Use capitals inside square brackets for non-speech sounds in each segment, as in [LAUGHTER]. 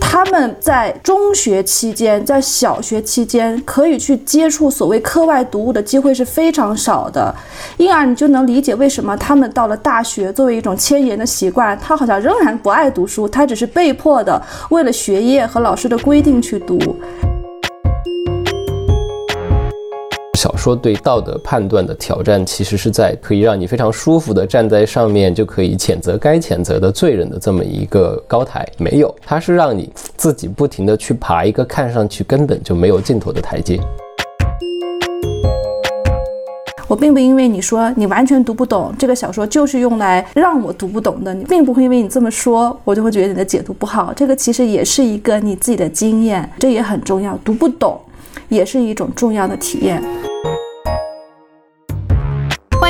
他们在中学期间，在小学期间，可以去接触所谓课外读物的机会是非常少的，因而你就能理解为什么他们到了大学，作为一种迁延的习惯，他好像仍然不爱读书，他只是被迫的为了学业和老师的规定去读。说对道德判断的挑战，其实是在可以让你非常舒服的站在上面，就可以谴责该谴责的罪人的这么一个高台。没有，它是让你自己不停的去爬一个看上去根本就没有尽头的台阶。我并不因为你说你完全读不懂这个小说，就是用来让我读不懂的。你并不会因为你这么说，我就会觉得你的解读不好。这个其实也是一个你自己的经验，这也很重要。读不懂也是一种重要的体验。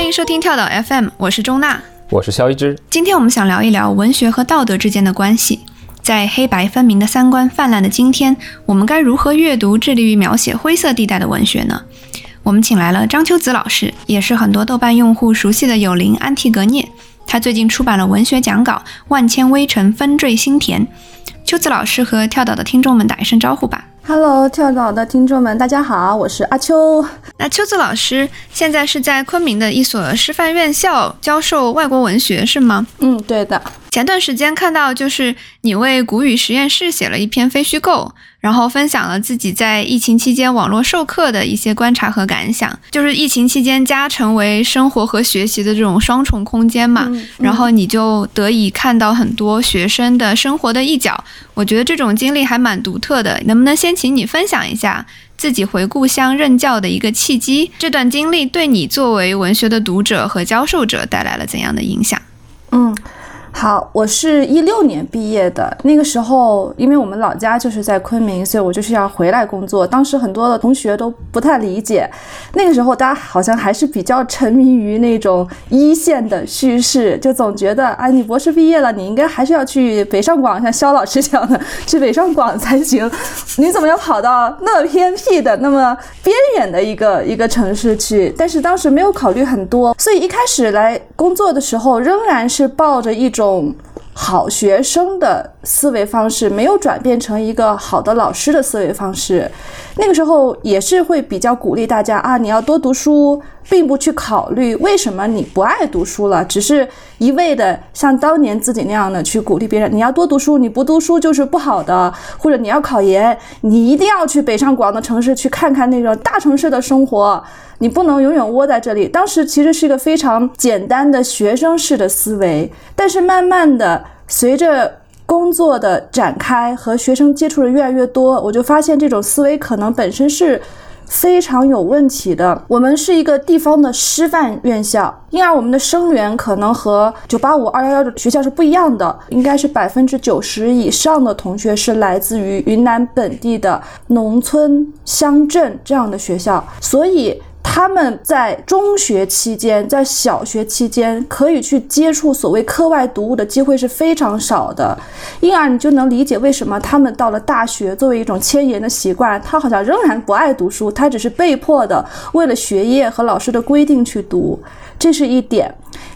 欢迎收听跳岛 FM，我是钟娜，我是肖一之。今天我们想聊一聊文学和道德之间的关系。在黑白分明的三观泛滥的今天，我们该如何阅读致力于描写灰色地带的文学呢？我们请来了张秋子老师，也是很多豆瓣用户熟悉的友邻安提格涅。他最近出版了文学讲稿《万千微尘纷坠心田》。秋子老师和跳岛的听众们打一声招呼吧。Hello，跳岛的听众们，大家好，我是阿秋。那秋子老师现在是在昆明的一所师范院校教授外国文学，是吗？嗯，对的。前段时间看到，就是你为古语实验室写了一篇非虚构。然后分享了自己在疫情期间网络授课的一些观察和感想，就是疫情期间家成为生活和学习的这种双重空间嘛，然后你就得以看到很多学生的生活的一角，我觉得这种经历还蛮独特的，能不能先请你分享一下自己回故乡任教的一个契机？这段经历对你作为文学的读者和教授者带来了怎样的影响？嗯。好，我是一六年毕业的。那个时候，因为我们老家就是在昆明，所以我就是要回来工作。当时很多的同学都不太理解。那个时候，大家好像还是比较沉迷于那种一线的叙事，就总觉得，哎，你博士毕业了，你应该还是要去北上广，像肖老师讲的，去北上广才行。你怎么要跑到那么偏僻的、那么边远的一个一个城市去？但是当时没有考虑很多，所以一开始来工作的时候，仍然是抱着一种。种好学生的思维方式没有转变成一个好的老师的思维方式，那个时候也是会比较鼓励大家啊，你要多读书，并不去考虑为什么你不爱读书了，只是一味的像当年自己那样的去鼓励别人，你要多读书，你不读书就是不好的，或者你要考研，你一定要去北上广的城市去看看那种大城市的生活。你不能永远窝在这里。当时其实是一个非常简单的学生式的思维，但是慢慢的随着工作的展开和学生接触的越来越多，我就发现这种思维可能本身是非常有问题的。我们是一个地方的师范院校，因而我们的生源可能和九八五、二幺幺的学校是不一样的，应该是百分之九十以上的同学是来自于云南本地的农村乡镇这样的学校，所以。他们在中学期间，在小学期间，可以去接触所谓课外读物的机会是非常少的，因而你就能理解为什么他们到了大学，作为一种迁延的习惯，他好像仍然不爱读书，他只是被迫的为了学业和老师的规定去读，这是一点。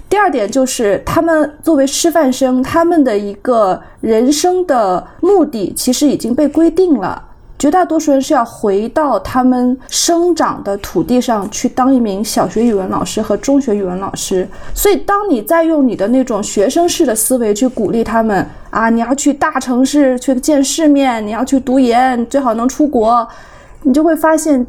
第二点就是他们作为师范生，他们的一个人生的目的其实已经被规定了。绝大多数人是要回到他们生长的土地上去当一名小学语文老师和中学语文老师，所以当你在用你的那种学生式的思维去鼓励他们啊，你要去大城市去见世面，你要去读研，最好能出国，你就会发现，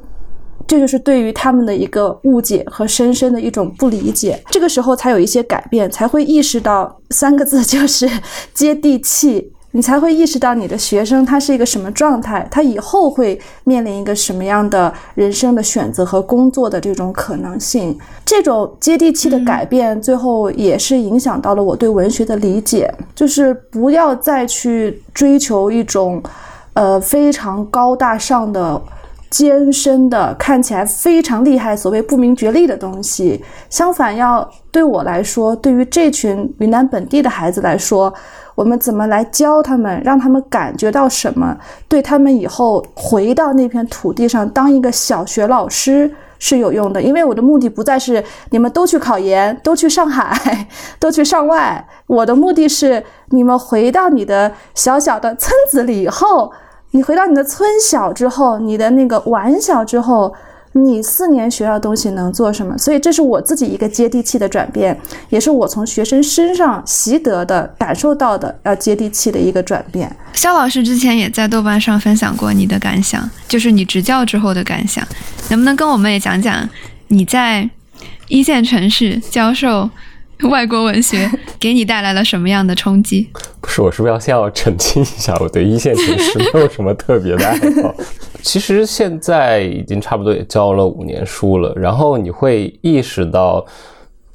这就是对于他们的一个误解和深深的一种不理解。这个时候才有一些改变，才会意识到三个字就是 [LAUGHS] 接地气。你才会意识到你的学生他是一个什么状态，他以后会面临一个什么样的人生的选择和工作的这种可能性。这种接地气的改变，最后也是影响到了我对文学的理解，就是不要再去追求一种，呃非常高大上的、艰深的、看起来非常厉害、所谓不明觉厉的东西。相反，要对我来说，对于这群云南本地的孩子来说。我们怎么来教他们，让他们感觉到什么？对他们以后回到那片土地上当一个小学老师是有用的，因为我的目的不再是你们都去考研，都去上海，都去上外，我的目的是你们回到你的小小的村子里以后，你回到你的村小之后，你的那个完小之后。你四年学到东西能做什么？所以这是我自己一个接地气的转变，也是我从学生身上习得的、感受到的要接地气的一个转变。肖老师之前也在豆瓣上分享过你的感想，就是你执教之后的感想，能不能跟我们也讲讲你在一线城市教授 [LAUGHS] 外国文学 [LAUGHS] 给你带来了什么样的冲击？不是，我是不是要先要澄清一下，我对一线城市没有什么特别的爱好。[LAUGHS] 其实现在已经差不多也教了五年书了，然后你会意识到，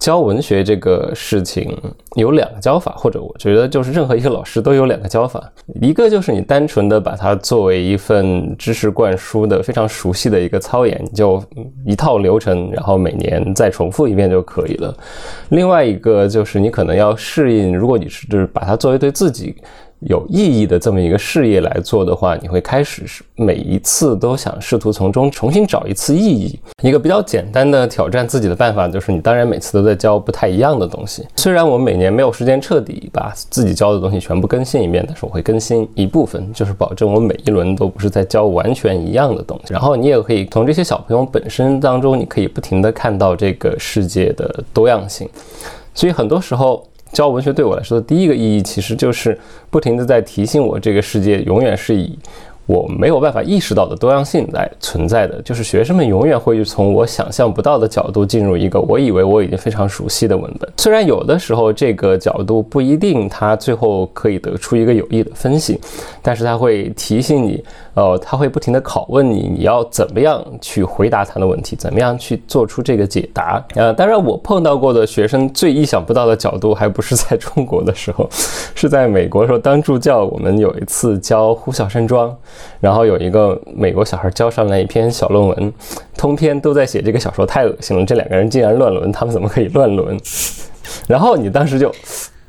教文学这个事情有两个教法，或者我觉得就是任何一个老师都有两个教法，一个就是你单纯的把它作为一份知识灌输的非常熟悉的一个操演，就一套流程，然后每年再重复一遍就可以了；另外一个就是你可能要适应，如果你是就是把它作为对自己。有意义的这么一个事业来做的话，你会开始每一次都想试图从中重新找一次意义。一个比较简单的挑战自己的办法，就是你当然每次都在教不太一样的东西。虽然我每年没有时间彻底把自己教的东西全部更新一遍，但是我会更新一部分，就是保证我每一轮都不是在教完全一样的东西。然后你也可以从这些小朋友本身当中，你可以不停地看到这个世界的多样性。所以很多时候。教文学对我来说的第一个意义，其实就是不停的在提醒我，这个世界永远是以。我没有办法意识到的多样性来存在的，就是学生们永远会从我想象不到的角度进入一个我以为我已经非常熟悉的文本。虽然有的时候这个角度不一定他最后可以得出一个有益的分析，但是他会提醒你，呃，他会不停的拷问你，你要怎么样去回答他的问题，怎么样去做出这个解答。呃，当然我碰到过的学生最意想不到的角度，还不是在中国的时候，是在美国时候当助教，我们有一次教《呼啸山庄》。然后有一个美国小孩交上来一篇小论文，通篇都在写这个小说太恶心了，这两个人竟然乱伦，他们怎么可以乱伦？[LAUGHS] 然后你当时就。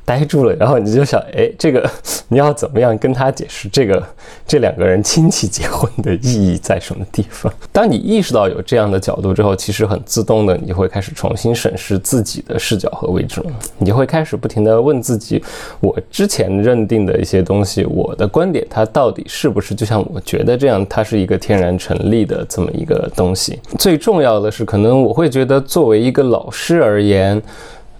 呆住了，然后你就想，哎，这个 [LAUGHS] 你要怎么样跟他解释这个这两个人亲戚结婚的意义在什么地方？当你意识到有这样的角度之后，其实很自动的，你就会开始重新审视自己的视角和位置了。你会开始不停的问自己，我之前认定的一些东西，我的观点，它到底是不是就像我觉得这样，它是一个天然成立的这么一个东西？最重要的是，可能我会觉得，作为一个老师而言。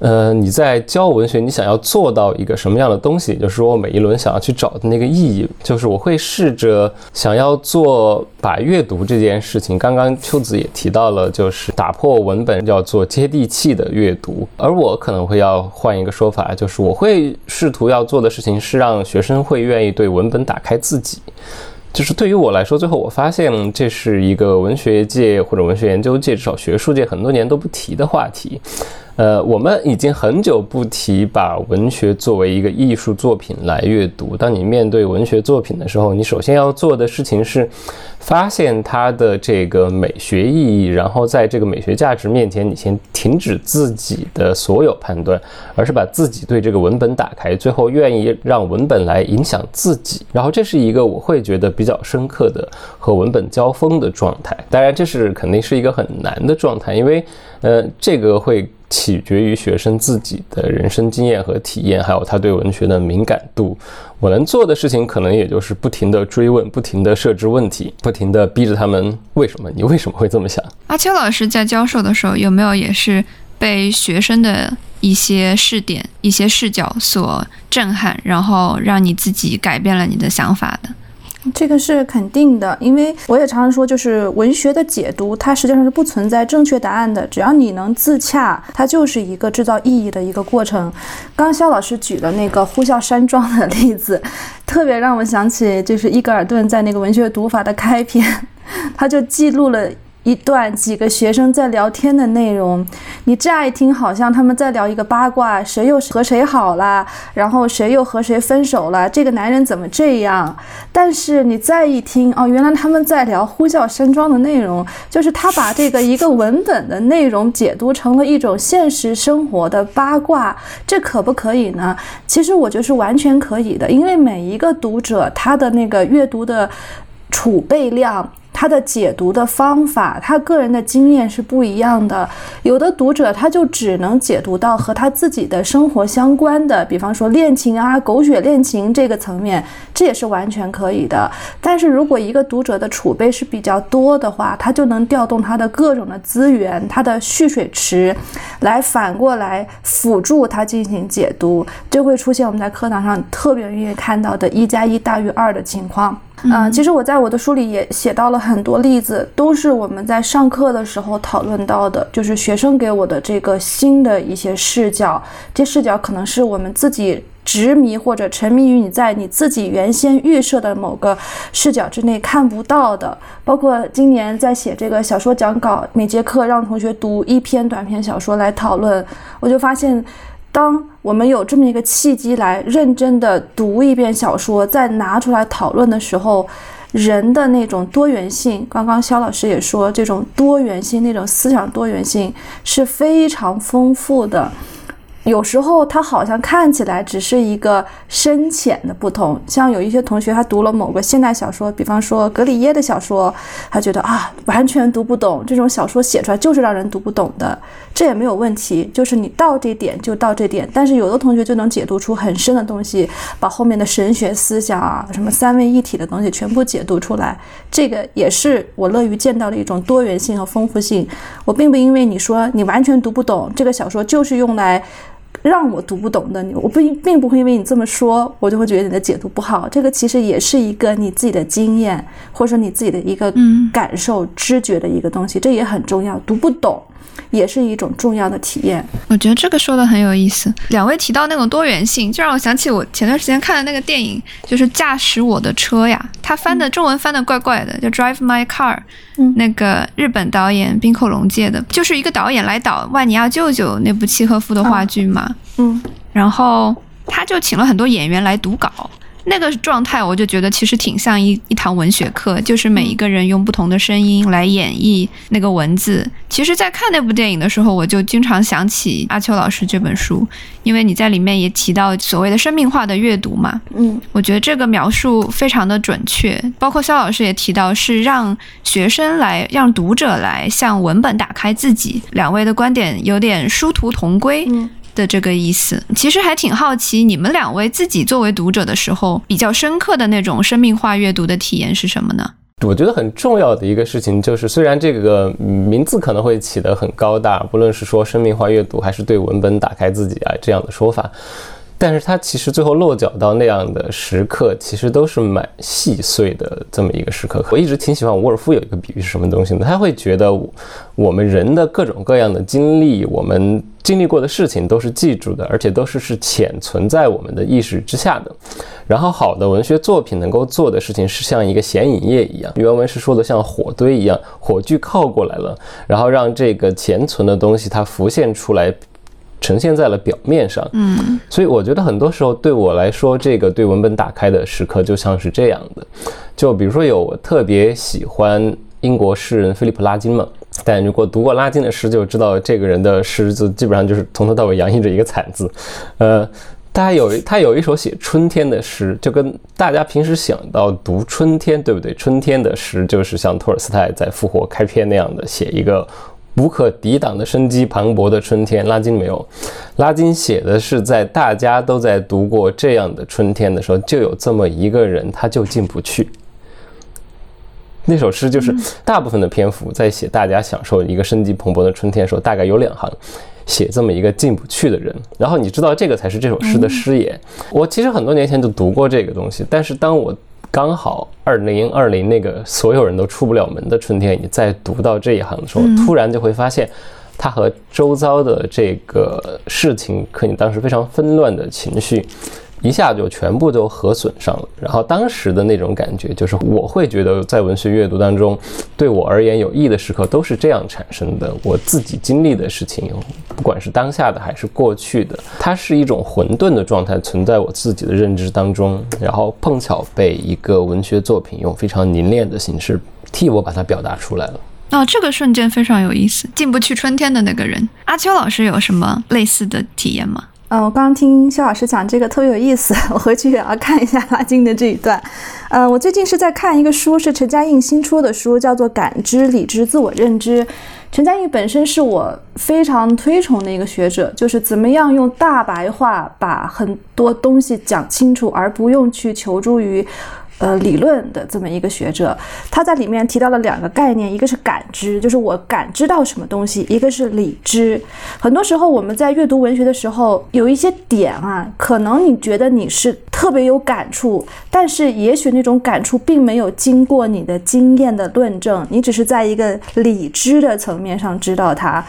呃，你在教文学，你想要做到一个什么样的东西？就是说每一轮想要去找的那个意义，就是我会试着想要做把阅读这件事情。刚刚秋子也提到了，就是打破文本，要做接地气的阅读。而我可能会要换一个说法，就是我会试图要做的事情是让学生会愿意对文本打开自己。就是对于我来说，最后我发现这是一个文学界或者文学研究界，至少学术界很多年都不提的话题。呃，我们已经很久不提把文学作为一个艺术作品来阅读。当你面对文学作品的时候，你首先要做的事情是发现它的这个美学意义，然后在这个美学价值面前，你先停止自己的所有判断，而是把自己对这个文本打开，最后愿意让文本来影响自己。然后这是一个我会觉得比较深刻的和文本交锋的状态。当然，这是肯定是一个很难的状态，因为呃，这个会。取决于学生自己的人生经验和体验，还有他对文学的敏感度。我能做的事情，可能也就是不停地追问，不停地设置问题，不停地逼着他们：为什么？你为什么会这么想？阿秋老师在教授的时候，有没有也是被学生的一些视点、一些视角所震撼，然后让你自己改变了你的想法的？这个是肯定的，因为我也常常说，就是文学的解读，它实际上是不存在正确答案的。只要你能自洽，它就是一个制造意义的一个过程。刚肖老师举的那个呼啸山庄的例子，特别让我想起，就是伊格尔顿在那个文学读法的开篇，[LAUGHS] 他就记录了。一段几个学生在聊天的内容，你乍一听好像他们在聊一个八卦，谁又和谁好了，然后谁又和谁分手了，这个男人怎么这样？但是你再一听，哦，原来他们在聊呼啸山庄的内容，就是他把这个一个文本的内容解读成了一种现实生活的八卦，这可不可以呢？其实我觉得是完全可以的，因为每一个读者他的那个阅读的储备量。他的解读的方法，他个人的经验是不一样的。有的读者他就只能解读到和他自己的生活相关的，比方说恋情啊、狗血恋情这个层面，这也是完全可以的。但是如果一个读者的储备是比较多的话，他就能调动他的各种的资源，他的蓄水池，来反过来辅助他进行解读，就会出现我们在课堂上特别容易看到的“一加一大于二”的情况。嗯，其实我在我的书里也写到了很多例子，都是我们在上课的时候讨论到的，就是学生给我的这个新的一些视角，这视角可能是我们自己执迷或者沉迷于你在你自己原先预设的某个视角之内看不到的。包括今年在写这个小说讲稿，每节课让同学读一篇短篇小说来讨论，我就发现。当我们有这么一个契机来认真的读一遍小说，再拿出来讨论的时候，人的那种多元性，刚刚肖老师也说，这种多元性，那种思想多元性是非常丰富的。有时候他好像看起来只是一个深浅的不同，像有一些同学他读了某个现代小说，比方说格里耶的小说，他觉得啊完全读不懂，这种小说写出来就是让人读不懂的，这也没有问题，就是你到这点就到这点。但是有的同学就能解读出很深的东西，把后面的神学思想啊，什么三位一体的东西全部解读出来，这个也是我乐于见到的一种多元性和丰富性。我并不因为你说你完全读不懂这个小说，就是用来。让我读不懂的你，我不并不会因为你这么说，我就会觉得你的解读不好。这个其实也是一个你自己的经验，或者说你自己的一个感受、知觉的一个东西，这也很重要。读不懂。也是一种重要的体验。我觉得这个说的很有意思。两位提到那种多元性，就让我想起我前段时间看的那个电影，就是《驾驶我的车》呀。他翻的中文翻的怪怪的，叫《Drive My Car》。嗯，那个日本导演滨口龙介的，就是一个导演来导《万尼亚舅舅》那部契诃夫的话剧嘛。嗯，然后他就请了很多演员来读稿。那个状态，我就觉得其实挺像一一堂文学课，就是每一个人用不同的声音来演绎那个文字。其实，在看那部电影的时候，我就经常想起阿秋老师这本书，因为你在里面也提到所谓的生命化的阅读嘛。嗯，我觉得这个描述非常的准确。包括肖老师也提到，是让学生来，让读者来向文本打开自己。两位的观点有点殊途同归。的这个意思，其实还挺好奇，你们两位自己作为读者的时候，比较深刻的那种生命化阅读的体验是什么呢？我觉得很重要的一个事情就是，虽然这个名字可能会起得很高大，不论是说生命化阅读，还是对文本打开自己啊这样的说法。但是它其实最后落脚到那样的时刻，其实都是蛮细碎的这么一个时刻。我一直挺喜欢沃尔夫有一个比喻是什么东西呢？他会觉得我们人的各种各样的经历，我们经历过的事情都是记住的，而且都是是潜存在我们的意识之下的。然后好的文学作品能够做的事情是像一个显影液一样，原文是说的像火堆一样，火炬靠过来了，然后让这个潜存的东西它浮现出来。呈现在了表面上，嗯，所以我觉得很多时候对我来说，这个对文本打开的时刻就像是这样的，就比如说有我特别喜欢英国诗人菲利普拉金嘛，但如果读过拉金的诗，就知道这个人的诗字基本上就是从头到尾洋溢着一个惨字，呃，他有他有一首写春天的诗，就跟大家平时想到读春天，对不对？春天的诗就是像托尔斯泰在《复活》开篇那样的写一个。无可抵挡的生机磅礴的春天，拉金没有。拉金写的是在大家都在读过这样的春天的时候，就有这么一个人，他就进不去。那首诗就是大部分的篇幅在写大家享受一个生机蓬勃的春天的时候，大概有两行写这么一个进不去的人。然后你知道这个才是这首诗的诗眼。我其实很多年前就读过这个东西，但是当我。刚好二零二零那个所有人都出不了门的春天，你再读到这一行的时候，突然就会发现，它和周遭的这个事情，和你当时非常纷乱的情绪。一下就全部都核损上了，然后当时的那种感觉就是，我会觉得在文学阅读当中，对我而言有益的时刻都是这样产生的。我自己经历的事情，不管是当下的还是过去的，它是一种混沌的状态存在我自己的认知当中，然后碰巧被一个文学作品用非常凝练的形式替我把它表达出来了。哦，这个瞬间非常有意思。进不去春天的那个人，阿秋老师有什么类似的体验吗？嗯，我刚刚听肖老师讲这个特别有意思，[LAUGHS] 我回去也要看一下拉金的这一段。呃，我最近是在看一个书，是陈嘉映新出的书，叫做《感知、理智、自我认知》。陈嘉映本身是我非常推崇的一个学者，就是怎么样用大白话把很多东西讲清楚，而不用去求助于。呃，理论的这么一个学者，他在里面提到了两个概念，一个是感知，就是我感知到什么东西；一个是理知。很多时候我们在阅读文学的时候，有一些点啊，可能你觉得你是特别有感触，但是也许那种感触并没有经过你的经验的论证，你只是在一个理知的层面上知道它。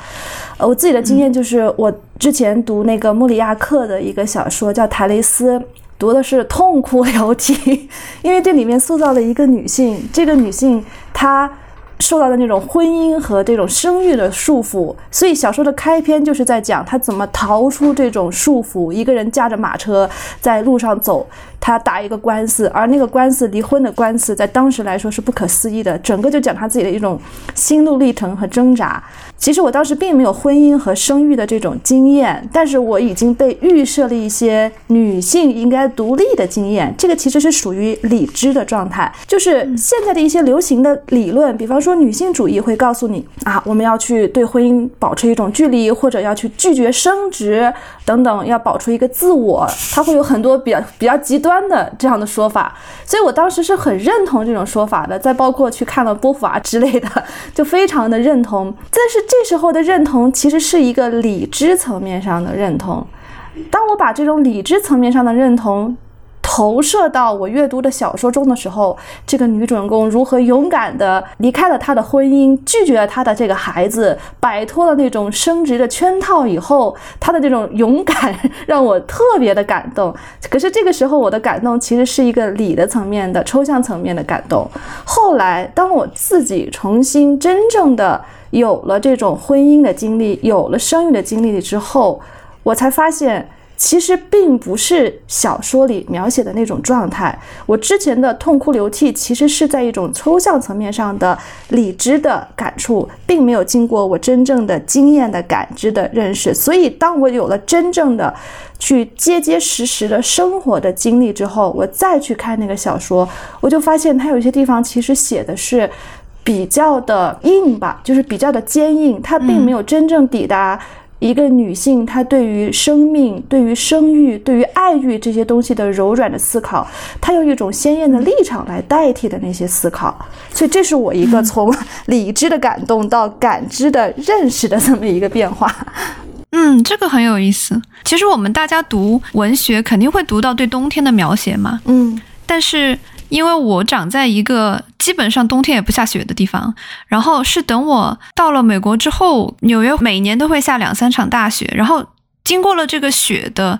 呃，我自己的经验就是，我之前读那个莫里亚克的一个小说叫《台雷斯》。读的是痛哭流涕，因为这里面塑造了一个女性，这个女性她受到的那种婚姻和这种生育的束缚，所以小说的开篇就是在讲她怎么逃出这种束缚，一个人驾着马车在路上走。他打一个官司，而那个官司离婚的官司，在当时来说是不可思议的。整个就讲他自己的一种心路历程和挣扎。其实我当时并没有婚姻和生育的这种经验，但是我已经被预设了一些女性应该独立的经验。这个其实是属于理智的状态，就是现在的一些流行的理论，比方说女性主义会告诉你啊，我们要去对婚姻保持一种距离，或者要去拒绝生殖等等，要保持一个自我。它会有很多比较比较极端。般的这样的说法，所以我当时是很认同这种说法的。再包括去看了波伏娃之类的，[LAUGHS] 就非常的认同。但是这时候的认同其实是一个理智层面上的认同。当我把这种理智层面上的认同。投射到我阅读的小说中的时候，这个女主人公如何勇敢地离开了她的婚姻，拒绝了她的这个孩子，摆脱了那种生殖的圈套以后，她的这种勇敢让我特别的感动。可是这个时候，我的感动其实是一个理的层面的抽象层面的感动。后来，当我自己重新真正的有了这种婚姻的经历，有了生育的经历之后，我才发现。其实并不是小说里描写的那种状态。我之前的痛哭流涕，其实是在一种抽象层面上的理智的感触，并没有经过我真正的经验的感知的认识。所以，当我有了真正的去结结实实的生活的经历之后，我再去看那个小说，我就发现它有些地方其实写的是比较的硬吧，就是比较的坚硬，它并没有真正抵达。一个女性，她对于生命、对于生育、对于爱欲这些东西的柔软的思考，她用一种鲜艳的立场来代替的那些思考，所以这是我一个从理智的感动到感知的认识的这么一个变化。嗯，这个很有意思。其实我们大家读文学肯定会读到对冬天的描写嘛。嗯，但是。因为我长在一个基本上冬天也不下雪的地方，然后是等我到了美国之后，纽约每年都会下两三场大雪，然后经过了这个雪的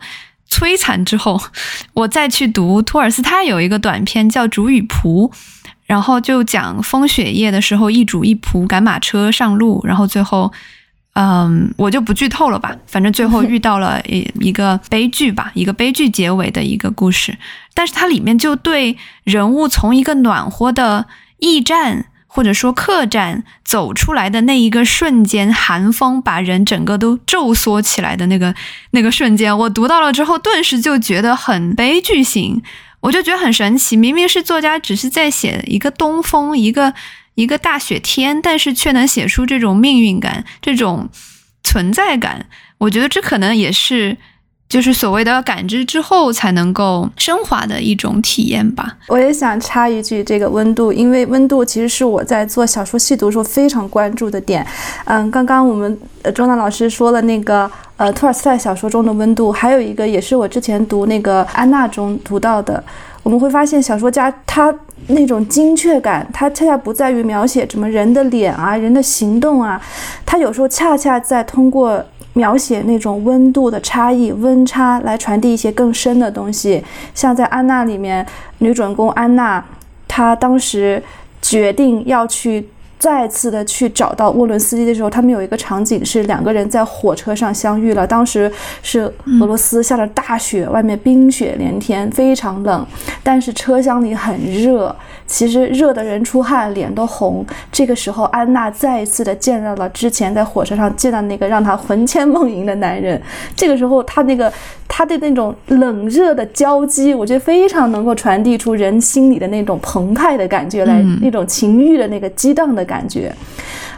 摧残之后，[LAUGHS] 我再去读托尔斯泰有一个短篇叫《主与仆》，然后就讲风雪夜的时候，一主一仆赶马车上路，然后最后。嗯，我就不剧透了吧。反正最后遇到了 [LAUGHS] 一一个悲剧吧，一个悲剧结尾的一个故事。但是它里面就对人物从一个暖和的驿站或者说客栈走出来的那一个瞬间，寒风把人整个都皱缩起来的那个那个瞬间，我读到了之后，顿时就觉得很悲剧性。我就觉得很神奇，明明是作家只是在写一个东风，一个。一个大雪天，但是却能写出这种命运感、这种存在感，我觉得这可能也是就是所谓的感知之后才能够升华的一种体验吧。我也想插一句，这个温度，因为温度其实是我在做小说细读时候非常关注的点。嗯，刚刚我们钟南老师说了那个呃托尔斯泰小说中的温度，还有一个也是我之前读那个安娜中读到的。我们会发现，小说家他那种精确感，他恰恰不在于描写什么人的脸啊、人的行动啊，他有时候恰恰在通过描写那种温度的差异、温差来传递一些更深的东西。像在《安娜》里面，女主人公安娜，她当时决定要去。再次的去找到沃伦斯基的时候，他们有一个场景是两个人在火车上相遇了。当时是俄罗斯下了大雪，外面冰雪连天，非常冷，但是车厢里很热。其实热的人出汗，脸都红。这个时候，安娜再一次的见到了之前在火车上见到那个让她魂牵梦萦的男人。这个时候，她那个她的那种冷热的交击，我觉得非常能够传递出人心里的那种澎湃的感觉来，那种情欲的那个激荡的感觉。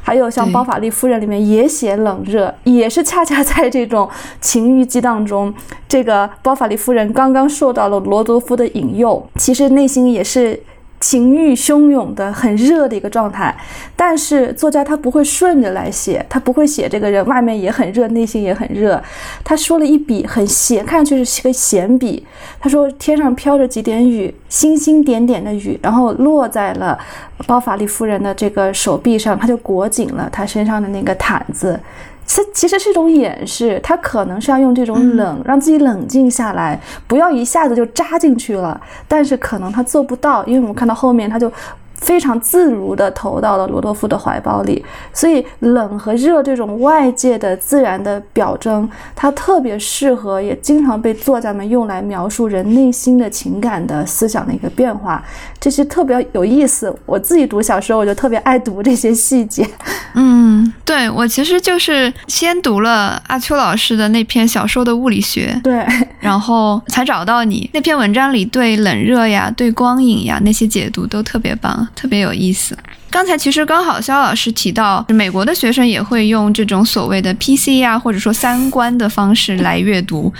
还有像《包法利夫人》里面也写冷热，也是恰恰在这种情欲激荡中，这个包法利夫人刚刚受到了罗多夫的引诱，其实内心也是。情欲汹涌的、很热的一个状态，但是作家他不会顺着来写，他不会写这个人外面也很热，内心也很热。他说了一笔很闲，看上去是个闲笔。他说天上飘着几点雨，星星点点的雨，然后落在了包法利夫人的这个手臂上，他就裹紧了他身上的那个毯子。这其实是一种掩饰，他可能是要用这种冷让自己冷静下来，不要一下子就扎进去了。但是可能他做不到，因为我们看到后面他就。非常自如地投到了罗多夫的怀抱里，所以冷和热这种外界的自然的表征，它特别适合，也经常被作家们用来描述人内心的情感的思想的一个变化，这些特别有意思。我自己读小说，我就特别爱读这些细节。嗯，对我其实就是先读了阿秋老师的那篇小说的物理学，对，然后才找到你那篇文章里对冷热呀、对光影呀那些解读都特别棒。特别有意思。刚才其实刚好肖老师提到，美国的学生也会用这种所谓的 PC 啊，或者说三观的方式来阅读。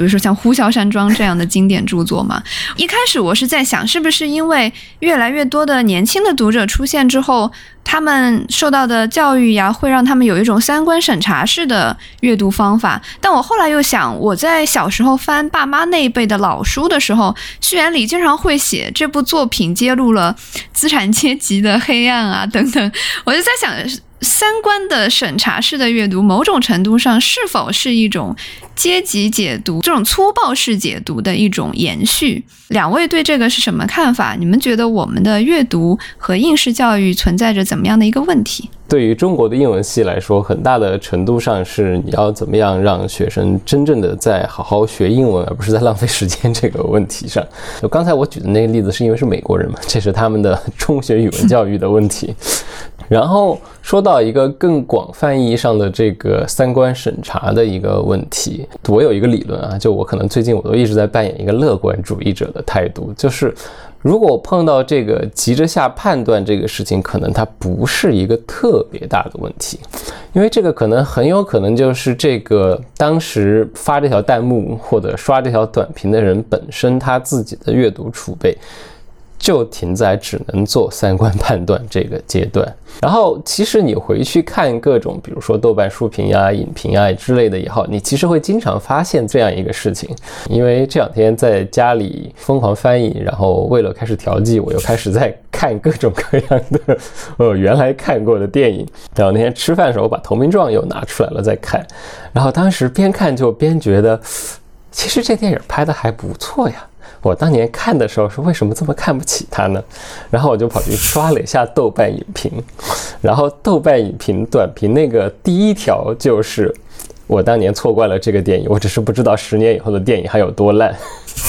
比如说像《呼啸山庄》这样的经典著作嘛，一开始我是在想，是不是因为越来越多的年轻的读者出现之后，他们受到的教育呀，会让他们有一种三观审查式的阅读方法。但我后来又想，我在小时候翻爸妈那一辈的老书的时候，序言里经常会写这部作品揭露了资产阶级的黑暗啊等等，我就在想。三观的审查式的阅读，某种程度上是否是一种阶级解读、这种粗暴式解读的一种延续？两位对这个是什么看法？你们觉得我们的阅读和应试教育存在着怎么样的一个问题？对于中国的英文系来说，很大的程度上是你要怎么样让学生真正的在好好学英文，而不是在浪费时间这个问题上。[LAUGHS] 就刚才我举的那个例子，是因为是美国人嘛，[LAUGHS] 这是他们的中学语文教育的问题。[LAUGHS] 然后说到一个更广泛意义上的这个三观审查的一个问题，我有一个理论啊，就我可能最近我都一直在扮演一个乐观主义者的态度，就是如果碰到这个急着下判断这个事情，可能它不是一个特别大的问题，因为这个可能很有可能就是这个当时发这条弹幕或者刷这条短评的人本身他自己的阅读储备。就停在只能做三观判断这个阶段，然后其实你回去看各种，比如说豆瓣书评呀、影评啊之类的也好，你其实会经常发现这样一个事情。因为这两天在家里疯狂翻译，然后为了开始调剂，我又开始在看各种各样的呃原来看过的电影。然后那天吃饭的时候，把《投名状》又拿出来了再看，然后当时边看就边觉得，其实这电影拍的还不错呀。我当年看的时候是为什么这么看不起他呢？然后我就跑去刷了一下豆瓣影评，然后豆瓣影评短评那个第一条就是我当年错怪了这个电影，我只是不知道十年以后的电影还有多烂。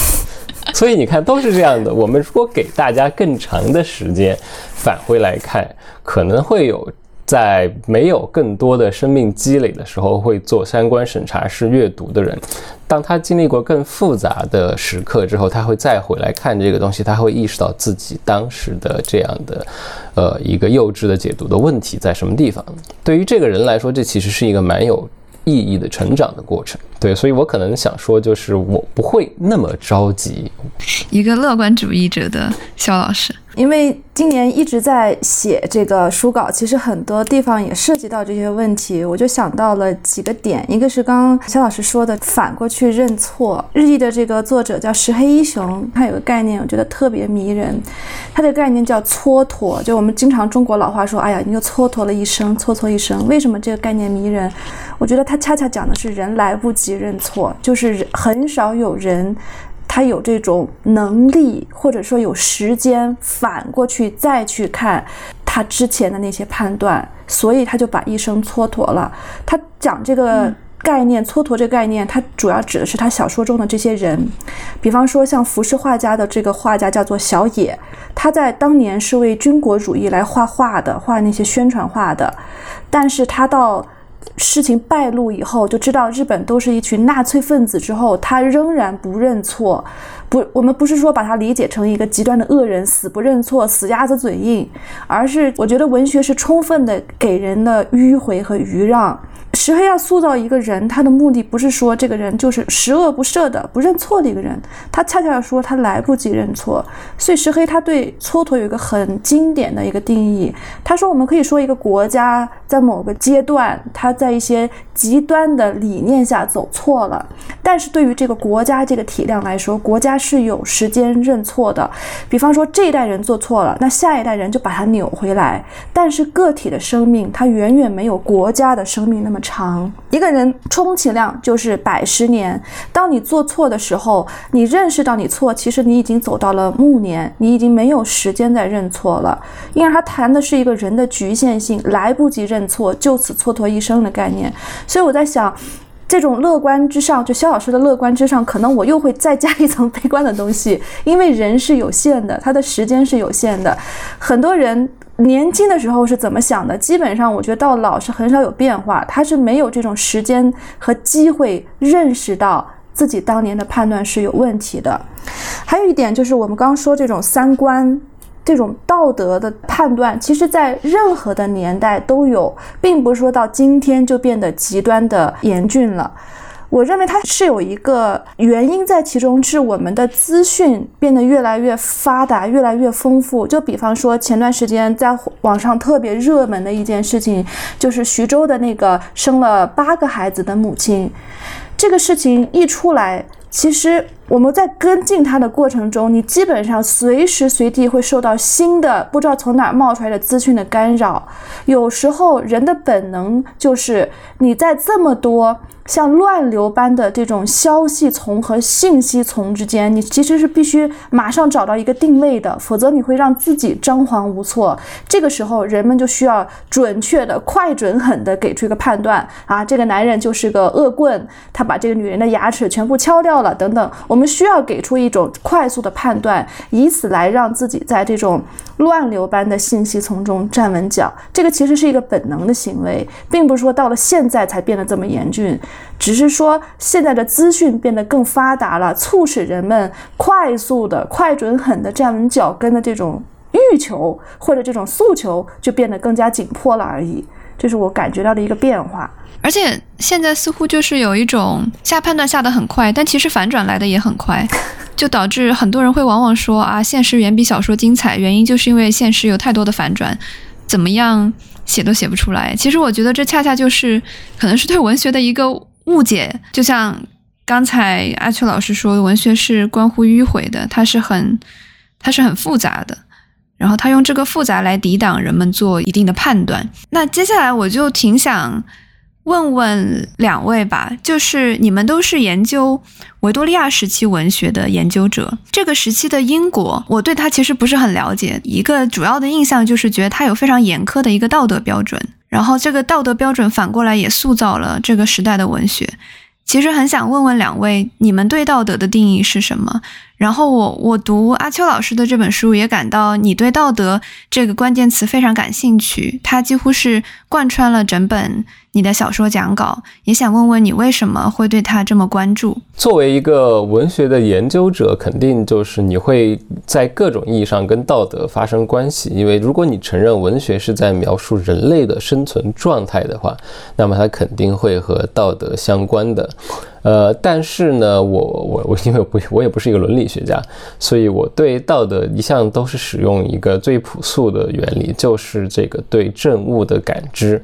[LAUGHS] 所以你看，都是这样的。我们如果给大家更长的时间返回来看，可能会有。在没有更多的生命积累的时候，会做三观审查式阅读的人，当他经历过更复杂的时刻之后，他会再回来看这个东西，他会意识到自己当时的这样的，呃，一个幼稚的解读的问题在什么地方。对于这个人来说，这其实是一个蛮有意义的成长的过程。对，所以我可能想说，就是我不会那么着急。一个乐观主义者的肖老师。因为今年一直在写这个书稿，其实很多地方也涉及到这些问题，我就想到了几个点。一个是刚刚肖老师说的反过去认错。日记的这个作者叫石黑一雄，他有个概念，我觉得特别迷人。他的概念叫蹉跎，就我们经常中国老话说：“哎呀，你又蹉跎了一生，蹉跎一生。”为什么这个概念迷人？我觉得他恰恰讲的是人来不及认错，就是很少有人。他有这种能力，或者说有时间反过去再去看。他之前的那些判断，所以他就把一生蹉跎了。他讲这个概念“蹉跎”这个概念，他主要指的是他小说中的这些人，比方说像浮世画家的这个画家叫做小野，他在当年是为军国主义来画画的，画那些宣传画的，但是他到事情败露以后，就知道日本都是一群纳粹分子之后，他仍然不认错。不，我们不是说把它理解成一个极端的恶人，死不认错，死鸭子嘴硬，而是我觉得文学是充分的给人的迂回和余让。石黑要塑造一个人，他的目的不是说这个人就是十恶不赦的、不认错的一个人，他恰恰要说他来不及认错。所以石黑他对蹉跎有一个很经典的一个定义，他说我们可以说一个国家在某个阶段，他在一些极端的理念下走错了，但是对于这个国家这个体量来说，国家是有时间认错的。比方说这一代人做错了，那下一代人就把它扭回来，但是个体的生命它远远没有国家的生命那么。长一个人充其量就是百十年。当你做错的时候，你认识到你错，其实你已经走到了暮年，你已经没有时间再认错了。因为他谈的是一个人的局限性，来不及认错，就此蹉跎一生的概念。所以我在想，这种乐观之上，就肖老师的乐观之上，可能我又会再加一层悲观的东西，[LAUGHS] 因为人是有限的，他的时间是有限的，很多人。年轻的时候是怎么想的？基本上，我觉得到老是很少有变化。他是没有这种时间和机会认识到自己当年的判断是有问题的。还有一点就是，我们刚说这种三观、这种道德的判断，其实在任何的年代都有，并不是说到今天就变得极端的严峻了。我认为它是有一个原因在其中，是我们的资讯变得越来越发达、越来越丰富。就比方说，前段时间在网上特别热门的一件事情，就是徐州的那个生了八个孩子的母亲，这个事情一出来，其实。我们在跟进它的过程中，你基本上随时随地会受到新的不知道从哪冒出来的资讯的干扰。有时候人的本能就是你在这么多像乱流般的这种消息丛和信息丛之间，你其实是必须马上找到一个定位的，否则你会让自己张皇无措。这个时候，人们就需要准确的、快、准、狠的给出一个判断啊，这个男人就是个恶棍，他把这个女人的牙齿全部敲掉了，等等。我们。需要给出一种快速的判断，以此来让自己在这种乱流般的信息丛中站稳脚。这个其实是一个本能的行为，并不是说到了现在才变得这么严峻，只是说现在的资讯变得更发达了，促使人们快速的、快、准、狠的站稳脚跟的这种欲求或者这种诉求就变得更加紧迫了而已。这是我感觉到的一个变化。而且现在似乎就是有一种下判断下的很快，但其实反转来的也很快，就导致很多人会往往说啊，现实远比小说精彩。原因就是因为现实有太多的反转，怎么样写都写不出来。其实我觉得这恰恰就是可能是对文学的一个误解。就像刚才阿秋老师说，文学是关乎迂回的，它是很它是很复杂的，然后他用这个复杂来抵挡人们做一定的判断。那接下来我就挺想。问问两位吧，就是你们都是研究维多利亚时期文学的研究者，这个时期的英国，我对他其实不是很了解。一个主要的印象就是觉得他有非常严苛的一个道德标准，然后这个道德标准反过来也塑造了这个时代的文学。其实很想问问两位，你们对道德的定义是什么？然后我我读阿秋老师的这本书，也感到你对道德这个关键词非常感兴趣，它几乎是贯穿了整本。你的小说讲稿，也想问问你为什么会对他这么关注？作为一个文学的研究者，肯定就是你会在各种意义上跟道德发生关系。因为如果你承认文学是在描述人类的生存状态的话，那么它肯定会和道德相关的。呃，但是呢，我我我 [LAUGHS] 因为不我也不是一个伦理学家，所以我对道德一向都是使用一个最朴素的原理，就是这个对正物的感知。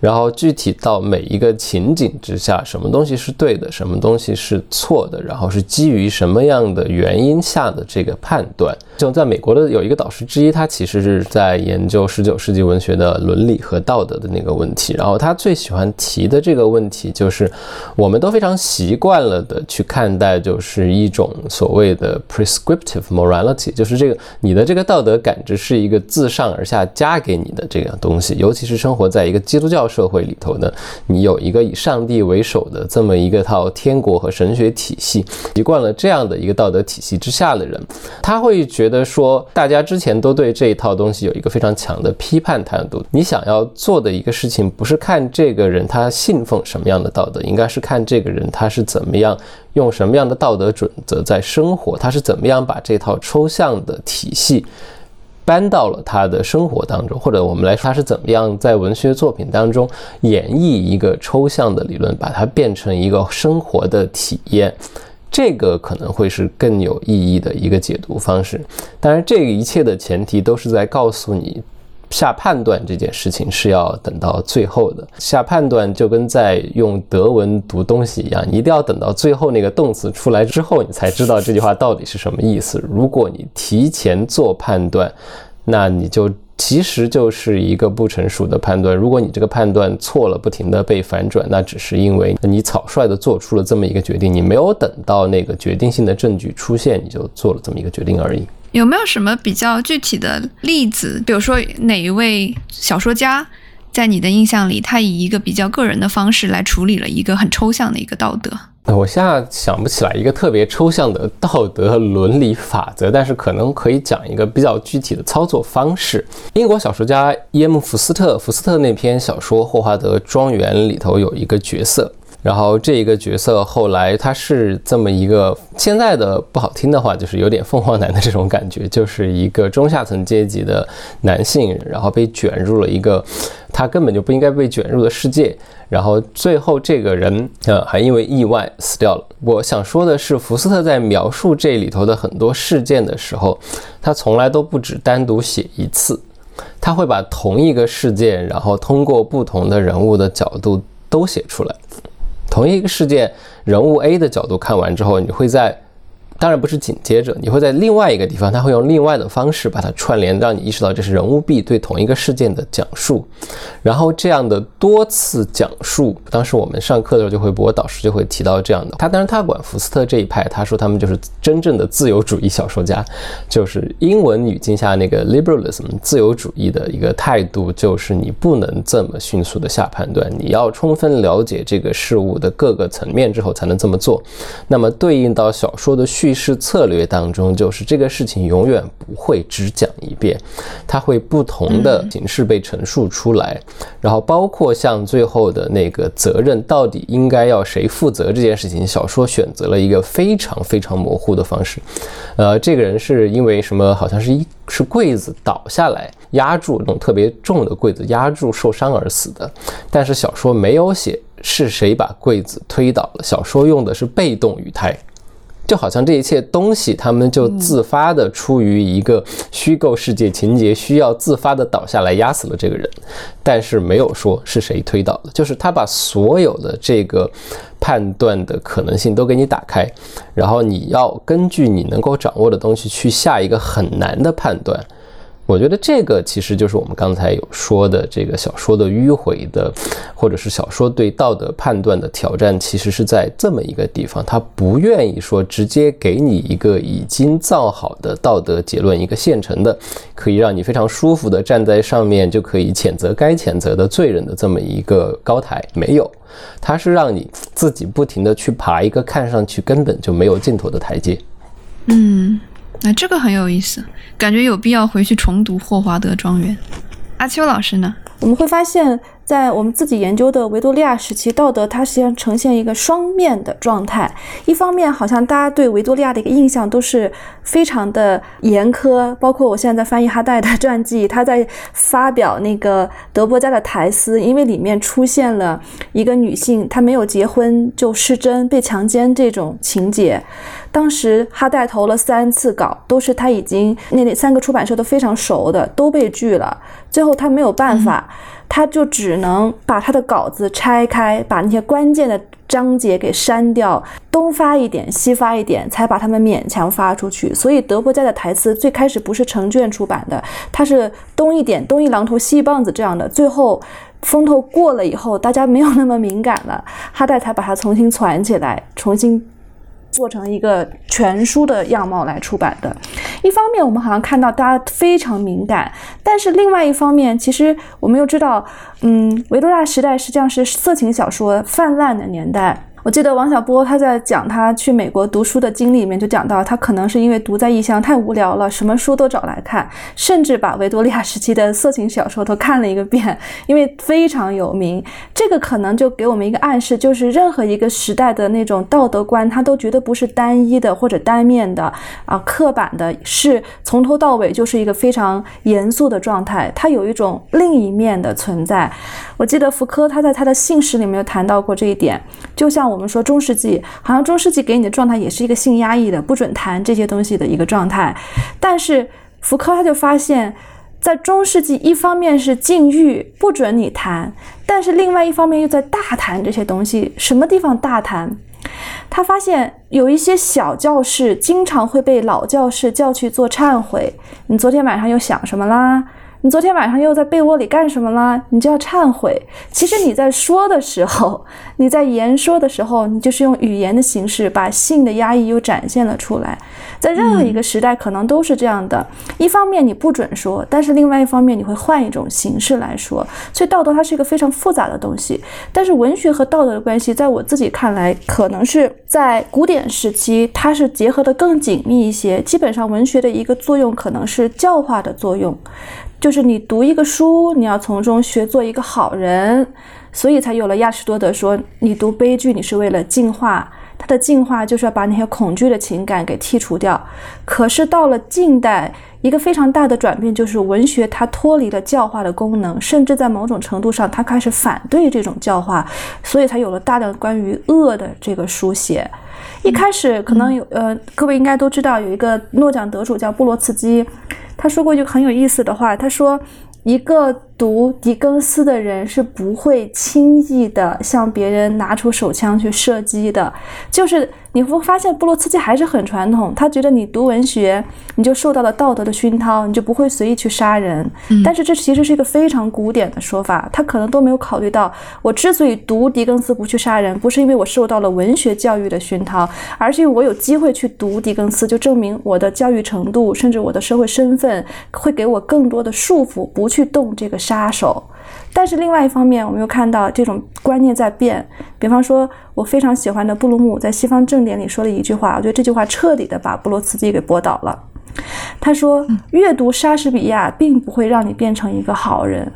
然后具体到每一个情景之下，什么东西是对的，什么东西是错的，然后是基于什么样的原因下的这个判断。就在美国的有一个导师之一，他其实是在研究十九世纪文学的伦理和道德的那个问题。然后他最喜欢提的这个问题就是，我们都非常习惯了的去看待，就是一种所谓的 prescriptive morality，就是这个你的这个道德感知是一个自上而下加给你的这样东西。尤其是生活在一个基督教社会里头呢，你有一个以上帝为首的这么一个套天国和神学体系，习惯了这样的一个道德体系之下的人，他会觉。得说，大家之前都对这一套东西有一个非常强的批判态度。你想要做的一个事情，不是看这个人他信奉什么样的道德，应该是看这个人他是怎么样用什么样的道德准则在生活，他是怎么样把这套抽象的体系搬到了他的生活当中，或者我们来说，他是怎么样在文学作品当中演绎一个抽象的理论，把它变成一个生活的体验。这个可能会是更有意义的一个解读方式，当然，这一切的前提都是在告诉你，下判断这件事情是要等到最后的。下判断就跟在用德文读东西一样，你一定要等到最后那个动词出来之后，你才知道这句话到底是什么意思。如果你提前做判断，那你就。其实就是一个不成熟的判断。如果你这个判断错了，不停的被反转，那只是因为你草率的做出了这么一个决定，你没有等到那个决定性的证据出现，你就做了这么一个决定而已。有没有什么比较具体的例子？比如说哪一位小说家，在你的印象里，他以一个比较个人的方式来处理了一个很抽象的一个道德？我现在想不起来一个特别抽象的道德伦理法则，但是可能可以讲一个比较具体的操作方式。英国小说家耶姆·福斯特，福斯特那篇小说《霍华德庄园》里头有一个角色，然后这一个角色后来他是这么一个，现在的不好听的话就是有点凤凰男的这种感觉，就是一个中下层阶级的男性，然后被卷入了一个他根本就不应该被卷入的世界。然后最后这个人，呃，还因为意外死掉了。我想说的是，福斯特在描述这里头的很多事件的时候，他从来都不只单独写一次，他会把同一个事件，然后通过不同的人物的角度都写出来。同一个事件，人物 A 的角度看完之后，你会在。当然不是紧接着，你会在另外一个地方，他会用另外的方式把它串联，让你意识到这是人物 B 对同一个事件的讲述。然后这样的多次讲述，当时我们上课的时候就会，我导师就会提到这样的。他当然他管福斯特这一派，他说他们就是真正的自由主义小说家，就是英文语境下那个 liberalism 自由主义的一个态度，就是你不能这么迅速的下判断，你要充分了解这个事物的各个层面之后才能这么做。那么对应到小说的叙。叙事策略当中，就是这个事情永远不会只讲一遍，它会不同的形式被陈述出来，然后包括像最后的那个责任到底应该要谁负责这件事情，小说选择了一个非常非常模糊的方式。呃，这个人是因为什么？好像是一是柜子倒下来压住那种特别重的柜子压住受伤而死的，但是小说没有写是谁把柜子推倒了，小说用的是被动语态。就好像这一切东西，他们就自发的出于一个虚构世界情节，需要自发的倒下来压死了这个人，但是没有说是谁推倒的，就是他把所有的这个判断的可能性都给你打开，然后你要根据你能够掌握的东西去下一个很难的判断。我觉得这个其实就是我们刚才有说的这个小说的迂回的，或者是小说对道德判断的挑战，其实是在这么一个地方，他不愿意说直接给你一个已经造好的道德结论，一个现成的，可以让你非常舒服的站在上面就可以谴责该谴责的罪人的这么一个高台，没有，他是让你自己不停的去爬一个看上去根本就没有尽头的台阶。嗯。那这个很有意思，感觉有必要回去重读《霍华德庄园》。阿秋老师呢？我们会发现。在我们自己研究的维多利亚时期，道德它实际上呈现一个双面的状态。一方面，好像大家对维多利亚的一个印象都是非常的严苛，包括我现在在翻译哈代的传记，他在发表那个德波家的台词，因为里面出现了一个女性，她没有结婚就失贞、被强奸这种情节。当时哈代投了三次稿，都是他已经那那三个出版社都非常熟的，都被拒了。最后他没有办法，他就只能把他的稿子拆开，把那些关键的章节给删掉，东发一点，西发一点，才把他们勉强发出去。所以德伯家的台词最开始不是成卷出版的，它是东一点，东一榔头西一棒子这样的，最后。风头过了以后，大家没有那么敏感了，哈代才把它重新攒起来，重新做成一个全书的样貌来出版的。一方面，我们好像看到大家非常敏感，但是另外一方面，其实我们又知道，嗯，维多利亚时代实际上是色情小说泛滥的年代。我记得王小波他在讲他去美国读书的经历里面就讲到，他可能是因为独在异乡太无聊了，什么书都找来看，甚至把维多利亚时期的色情小说都看了一个遍，因为非常有名。这个可能就给我们一个暗示，就是任何一个时代的那种道德观，它都绝对不是单一的或者单面的啊，刻板的，是从头到尾就是一个非常严肃的状态，它有一种另一面的存在。我记得福柯他在他的信史里面有谈到过这一点，就像。我们说中世纪，好像中世纪给你的状态也是一个性压抑的，不准谈这些东西的一个状态。但是福柯他就发现，在中世纪，一方面是禁欲不准你谈，但是另外一方面又在大谈这些东西。什么地方大谈？他发现有一些小教室经常会被老教室叫去做忏悔。你昨天晚上又想什么啦？你昨天晚上又在被窝里干什么了？你就要忏悔。其实你在说的时候，你在言说的时候，你就是用语言的形式把性的压抑又展现了出来。在任何一个时代，可能都是这样的。一方面你不准说，但是另外一方面你会换一种形式来说。所以道德它是一个非常复杂的东西。但是文学和道德的关系，在我自己看来，可能是在古典时期它是结合的更紧密一些。基本上文学的一个作用可能是教化的作用。就是你读一个书，你要从中学做一个好人，所以才有了亚里士多德说，你读悲剧，你是为了进化。他的进化就是要把那些恐惧的情感给剔除掉。可是到了近代，一个非常大的转变就是文学它脱离了教化的功能，甚至在某种程度上，它开始反对这种教化，所以才有了大量关于恶的这个书写。一开始可能有呃，各位应该都知道有一个诺奖得主叫布罗茨基。他说过一句很有意思的话，他说：“一个读狄更斯的人是不会轻易的向别人拿出手枪去射击的，就是。”你会发现布洛茨基还是很传统，他觉得你读文学，你就受到了道德的熏陶，你就不会随意去杀人。但是这其实是一个非常古典的说法，他可能都没有考虑到，我之所以读狄更斯不去杀人，不是因为我受到了文学教育的熏陶，而是因为我有机会去读狄更斯，就证明我的教育程度，甚至我的社会身份会给我更多的束缚，不去动这个杀手。但是另外一方面，我们又看到这种观念在变。比方说，我非常喜欢的布鲁姆在《西方正典》里说了一句话，我觉得这句话彻底的把布罗茨基给驳倒了。他说：“阅读莎士比亚并不会让你变成一个好人。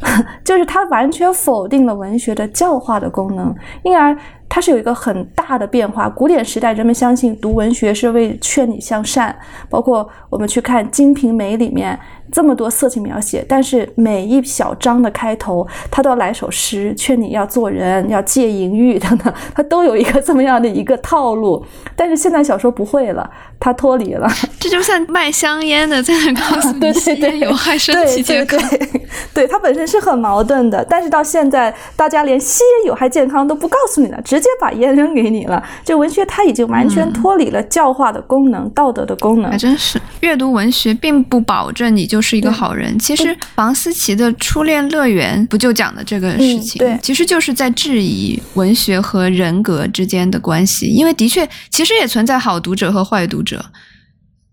[LAUGHS] ”就是他完全否定了文学的教化的功能，因而它是有一个很大的变化。古典时代，人们相信读文学是为劝你向善，包括我们去看《金瓶梅》里面。这么多色情描写，但是每一小章的开头，它都要来首诗，劝你要做人，要戒淫欲等等，它都有一个这么样的一个套路。但是现在小说不会了，它脱离了。[LAUGHS] 这就像卖香烟的在那告诉你吸烟有害身体健康。对 [LAUGHS] 对对，对它本身是很矛盾的。但是到现在，大家连吸烟有害健康都不告诉你了，直接把烟扔给你了。这文学它已经完全脱离了教化的功能、道德的功能。还真是，阅读文学并不保证你就。是一个好人。其实房思琪的《初恋乐园》不就讲的这个事情？对，其实就是在质疑文学和人格之间的关系。因为的确，其实也存在好读者和坏读者。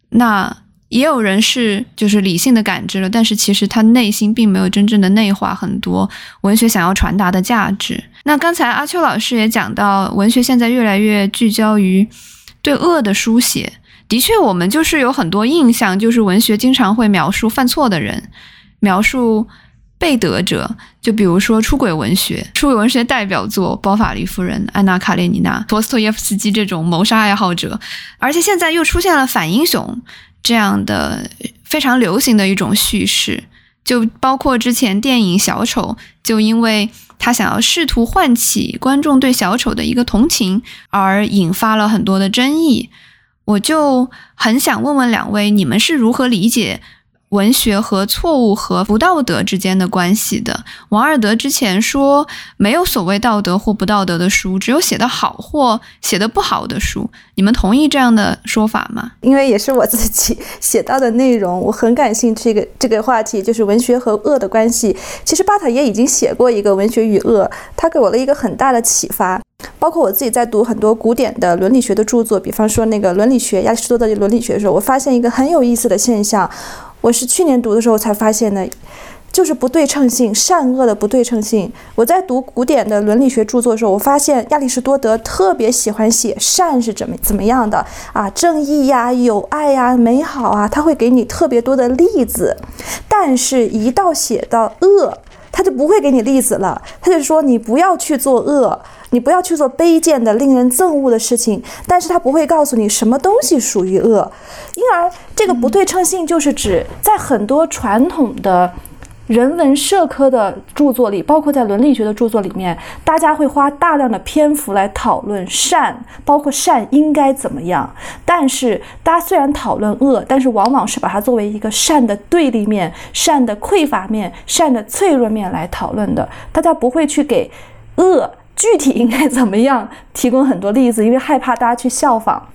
那也有人是就是理性的感知了，但是其实他内心并没有真正的内化很多文学想要传达的价值。那刚才阿秋老师也讲到，文学现在越来越聚焦于对恶的书写。的确，我们就是有很多印象，就是文学经常会描述犯错的人，描述被德者。就比如说出轨文学，出轨文学代表作《包法利夫人》、《安娜·卡列尼娜》、托斯托耶夫斯基这种谋杀爱好者。而且现在又出现了反英雄这样的非常流行的一种叙事，就包括之前电影《小丑》，就因为他想要试图唤起观众对小丑的一个同情，而引发了很多的争议。我就很想问问两位，你们是如何理解文学和错误和不道德之间的关系的。王尔德之前说，没有所谓道德或不道德的书，只有写得好或写得不好的书。你们同意这样的说法吗？因为也是我自己 [LAUGHS] 写到的内容，我很感兴趣。这个这个话题就是文学和恶的关系。其实巴塔耶已经写过一个《文学与恶》，他给我了一个很大的启发。包括我自己在读很多古典的伦理学的著作，比方说那个伦理学，亚里士多德的伦理学的时候，我发现一个很有意思的现象。我是去年读的时候才发现的，就是不对称性，善恶的不对称性。我在读古典的伦理学著作的时候，我发现亚里士多德特别喜欢写善是怎么怎么样的啊，正义呀、友爱呀、美好啊，他会给你特别多的例子。但是，一到写到恶，他就不会给你例子了，他就说你不要去做恶。你不要去做卑贱的、令人憎恶的事情，但是他不会告诉你什么东西属于恶，因而这个不对称性就是指在很多传统的人文社科的著作里，包括在伦理学的著作里面，大家会花大量的篇幅来讨论善，包括善应该怎么样。但是大家虽然讨论恶，但是往往是把它作为一个善的对立面、善的匮乏面、善的脆弱面来讨论的，大家不会去给恶。具体应该怎么样？提供很多例子，因为害怕大家去效仿。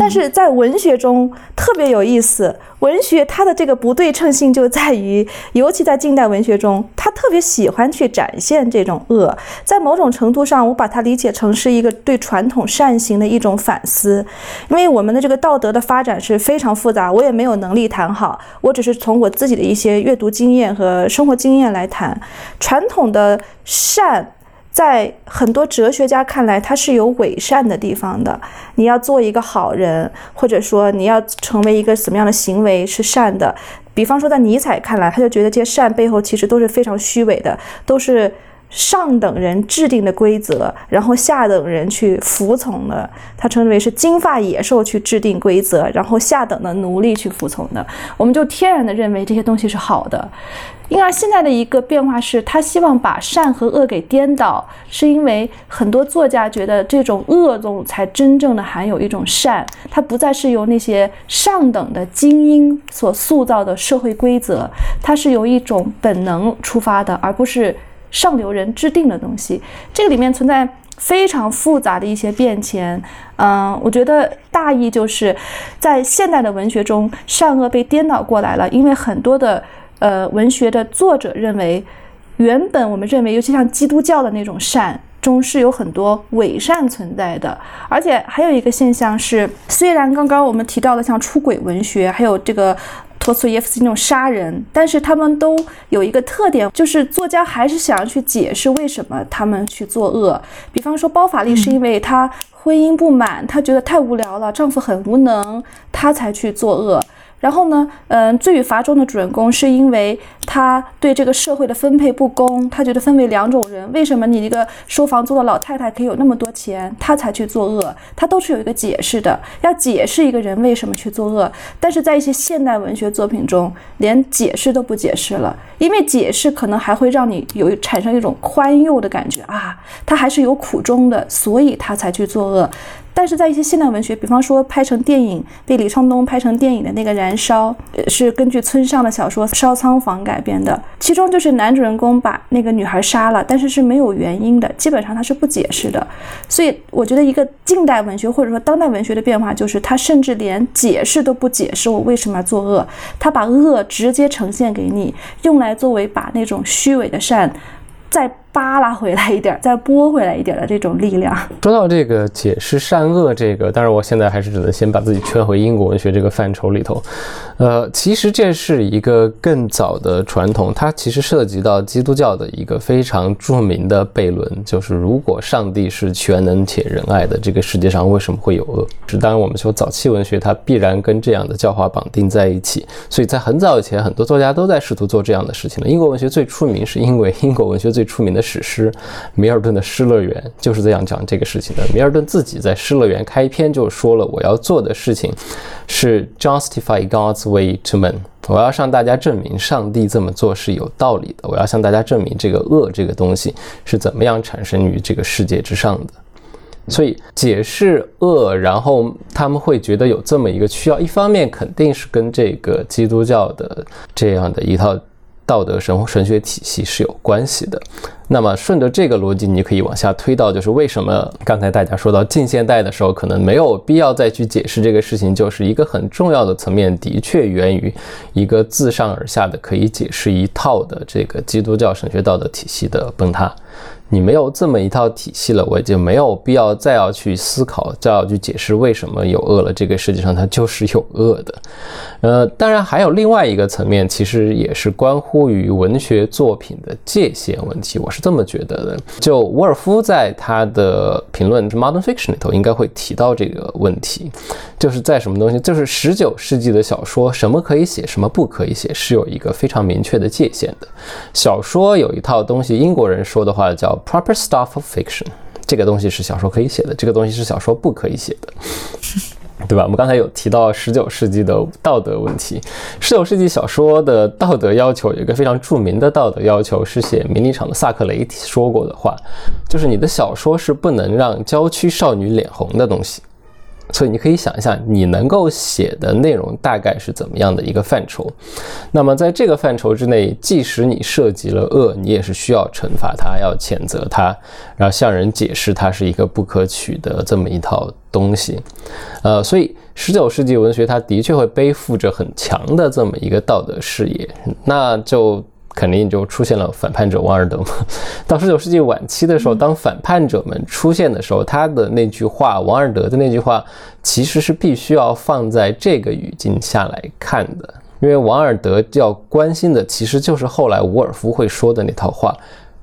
但是在文学中特别有意思，文学它的这个不对称性就在于，尤其在近代文学中，它特别喜欢去展现这种恶。在某种程度上，我把它理解成是一个对传统善行的一种反思。因为我们的这个道德的发展是非常复杂，我也没有能力谈好，我只是从我自己的一些阅读经验和生活经验来谈传统的善。在很多哲学家看来，他是有伪善的地方的。你要做一个好人，或者说你要成为一个什么样的行为是善的。比方说，在尼采看来，他就觉得这些善背后其实都是非常虚伪的，都是。上等人制定的规则，然后下等人去服从的，他称之为是金发野兽去制定规则，然后下等的奴隶去服从的。我们就天然的认为这些东西是好的，因而现在的一个变化是，他希望把善和恶给颠倒，是因为很多作家觉得这种恶中才真正的含有一种善，它不再是由那些上等的精英所塑造的社会规则，它是由一种本能出发的，而不是。上流人制定的东西，这个里面存在非常复杂的一些变迁。嗯，我觉得大意就是在现代的文学中，善恶被颠倒过来了。因为很多的呃文学的作者认为，原本我们认为，尤其像基督教的那种善中是有很多伪善存在的。而且还有一个现象是，虽然刚刚我们提到的像出轨文学，还有这个。托斯耶夫斯基那种杀人，但是他们都有一个特点，就是作家还是想要去解释为什么他们去作恶。比方说，包法利是因为他婚姻不满，他觉得太无聊了，丈夫很无能，他才去作恶。然后呢，嗯，罪与罚中的主人公是因为他对这个社会的分配不公，他觉得分为两种人，为什么你一个收房租的老太太可以有那么多钱，他才去作恶？他都是有一个解释的，要解释一个人为什么去作恶。但是在一些现代文学作品中，连解释都不解释了，因为解释可能还会让你有产生一种宽宥的感觉啊，他还是有苦衷的，所以他才去作恶。但是在一些现代文学，比方说拍成电影被李沧东拍成电影的那个《燃烧》，是根据村上的小说《烧仓房》改编的。其中就是男主人公把那个女孩杀了，但是是没有原因的，基本上他是不解释的。所以我觉得一个近代文学或者说当代文学的变化，就是他甚至连解释都不解释我为什么要作恶，他把恶直接呈现给你，用来作为把那种虚伪的善。再扒拉回来一点，再拨回来一点的这种力量。说到这个解释善恶，这个当然我现在还是只能先把自己圈回英国文学这个范畴里头。呃，其实这是一个更早的传统，它其实涉及到基督教的一个非常著名的悖论，就是如果上帝是全能且仁爱的，这个世界上为什么会有恶？是当然我们说早期文学它必然跟这样的教化绑定在一起，所以在很早以前，很多作家都在试图做这样的事情了。英国文学最出名是因为英国文学最出名的史诗《米尔顿的失乐园》就是这样讲这个事情的。米尔顿自己在《失乐园》开篇就说了：“我要做的事情是 justify God's way to men，我要向大家证明上帝这么做是有道理的。我要向大家证明这个恶这个东西是怎么样产生于这个世界之上的。”所以解释恶，然后他们会觉得有这么一个需要，一方面肯定是跟这个基督教的这样的一套道德神神学体系是有关系的。那么顺着这个逻辑，你可以往下推到，就是为什么刚才大家说到近现代的时候，可能没有必要再去解释这个事情，就是一个很重要的层面，的确源于一个自上而下的可以解释一套的这个基督教神学道德体系的崩塌。你没有这么一套体系了，我就没有必要再要去思考，再要去解释为什么有恶了。这个世界上它就是有恶的。呃，当然还有另外一个层面，其实也是关乎于文学作品的界限问题。我是这么觉得的。就沃尔夫在他的评论《Modern Fiction》里头应该会提到这个问题，就是在什么东西，就是十九世纪的小说，什么可以写，什么不可以写，是有一个非常明确的界限的。小说有一套东西，英国人说的话叫。Proper stuff of fiction，这个东西是小说可以写的，这个东西是小说不可以写的，[LAUGHS] 对吧？我们刚才有提到十九世纪的道德问题，十九世纪小说的道德要求有一个非常著名的道德要求，是写《名利场》的萨克雷说过的话，就是你的小说是不能让郊区少女脸红的东西。所以你可以想一下，你能够写的内容大概是怎么样的一个范畴？那么在这个范畴之内，即使你涉及了恶，你也是需要惩罚他，要谴责他，然后向人解释它是一个不可取的这么一套东西。呃，所以十九世纪文学它的确会背负着很强的这么一个道德视野，那就。肯定就出现了反叛者王尔德嘛。[LAUGHS] 到十九世纪晚期的时候，当反叛者们出现的时候，他的那句话，王尔德的那句话，其实是必须要放在这个语境下来看的，因为王尔德要关心的其实就是后来伍尔夫会说的那套话。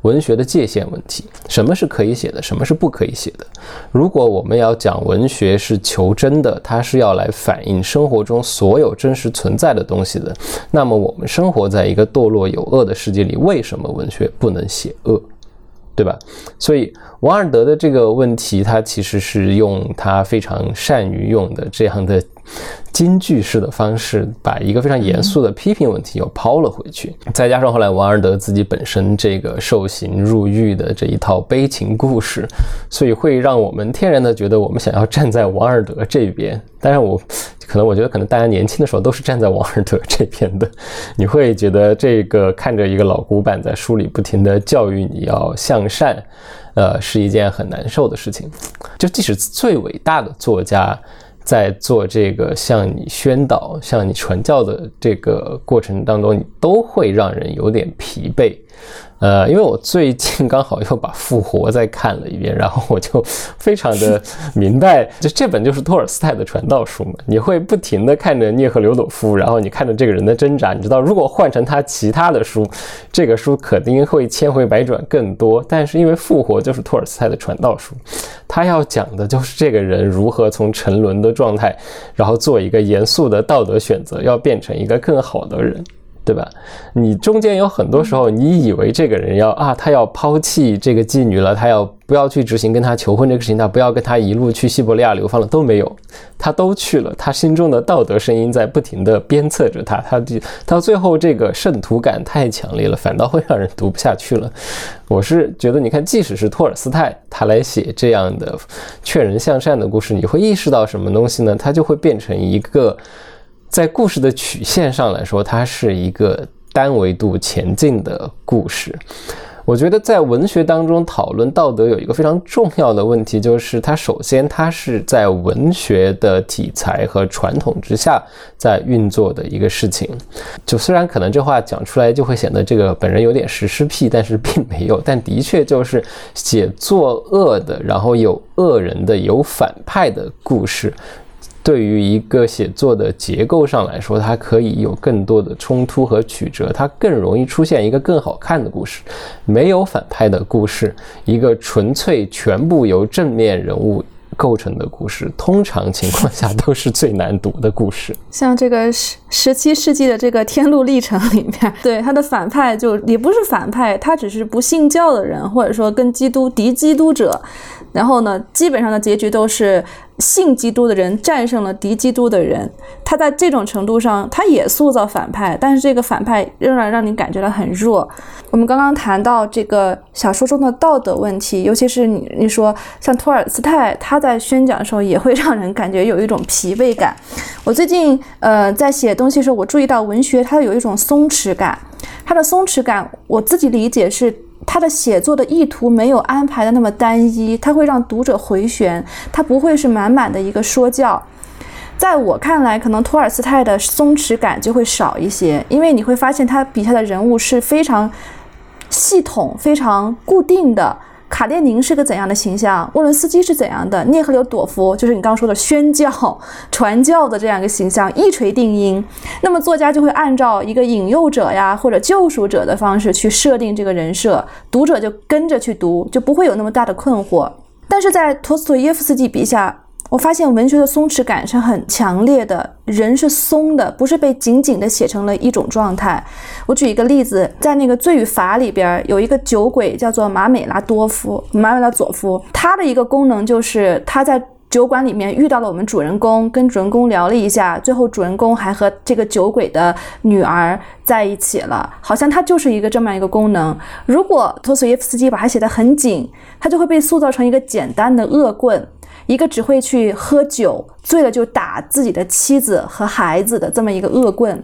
文学的界限问题，什么是可以写的，什么是不可以写的？如果我们要讲文学是求真的，它是要来反映生活中所有真实存在的东西的，那么我们生活在一个堕落有恶的世界里，为什么文学不能写恶？对吧？所以王尔德的这个问题，他其实是用他非常善于用的这样的。京剧式的方式，把一个非常严肃的批评问题又抛了回去，再加上后来王尔德自己本身这个受刑入狱的这一套悲情故事，所以会让我们天然的觉得我们想要站在王尔德这边。当然，我可能我觉得可能大家年轻的时候都是站在王尔德这边的。你会觉得这个看着一个老古板在书里不停的教育你要向善，呃，是一件很难受的事情。就即使最伟大的作家。在做这个向你宣导、向你传教的这个过程当中，你都会让人有点疲惫。呃，因为我最近刚好又把《复活》再看了一遍，然后我就非常的 [LAUGHS] 明白，就这本就是托尔斯泰的传道书嘛。你会不停的看着聂赫留朵夫，然后你看着这个人的挣扎，你知道，如果换成他其他的书，这个书肯定会千回百转更多。但是因为《复活》就是托尔斯泰的传道书，他要讲的就是这个人如何从沉沦的状态，然后做一个严肃的道德选择，要变成一个更好的人。对吧？你中间有很多时候，你以为这个人要啊，他要抛弃这个妓女了，他要不要去执行跟他求婚这个事情？他不要跟他一路去西伯利亚流放了，都没有，他都去了。他心中的道德声音在不停的鞭策着他，他到最后这个圣徒感太强烈了，反倒会让人读不下去了。我是觉得，你看，即使是托尔斯泰他来写这样的劝人向善的故事，你会意识到什么东西呢？他就会变成一个。在故事的曲线上来说，它是一个单维度前进的故事。我觉得在文学当中讨论道德有一个非常重要的问题，就是它首先它是在文学的题材和传统之下在运作的一个事情。就虽然可能这话讲出来就会显得这个本人有点实施癖，但是并没有。但的确就是写作恶的，然后有恶人的，有反派的故事。对于一个写作的结构上来说，它可以有更多的冲突和曲折，它更容易出现一个更好看的故事。没有反派的故事，一个纯粹全部由正面人物构成的故事，通常情况下都是最难读的故事。像这个十十七世纪的这个《天路历程》里面，对他的反派就也不是反派，他只是不信教的人，或者说跟基督敌基督者。然后呢，基本上的结局都是信基督的人战胜了敌基督的人。他在这种程度上，他也塑造反派，但是这个反派仍然让你感觉到很弱。我们刚刚谈到这个小说中的道德问题，尤其是你你说像托尔斯泰，他在宣讲的时候也会让人感觉有一种疲惫感。我最近呃在写东西的时候，我注意到文学它有一种松弛感，它的松弛感我自己理解是。他的写作的意图没有安排的那么单一，他会让读者回旋，他不会是满满的一个说教。在我看来，可能托尔斯泰的松弛感就会少一些，因为你会发现他笔下的人物是非常系统、非常固定的。卡列宁是个怎样的形象？沃伦斯基是怎样的？涅赫留朵夫就是你刚刚说的宣教、传教的这样一个形象，一锤定音。那么作家就会按照一个引诱者呀或者救赎者的方式去设定这个人设，读者就跟着去读，就不会有那么大的困惑。但是在托斯托耶夫斯基笔下。我发现文学的松弛感是很强烈的，人是松的，不是被紧紧的写成了一种状态。我举一个例子，在那个《罪与罚》里边有一个酒鬼叫做马美拉多夫，马美拉佐夫，他的一个功能就是他在酒馆里面遇到了我们主人公，跟主人公聊了一下，最后主人公还和这个酒鬼的女儿在一起了，好像他就是一个这么样一个功能。如果托斯耶夫斯基把它写得很紧，他就会被塑造成一个简单的恶棍。一个只会去喝酒，醉了就打自己的妻子和孩子的这么一个恶棍。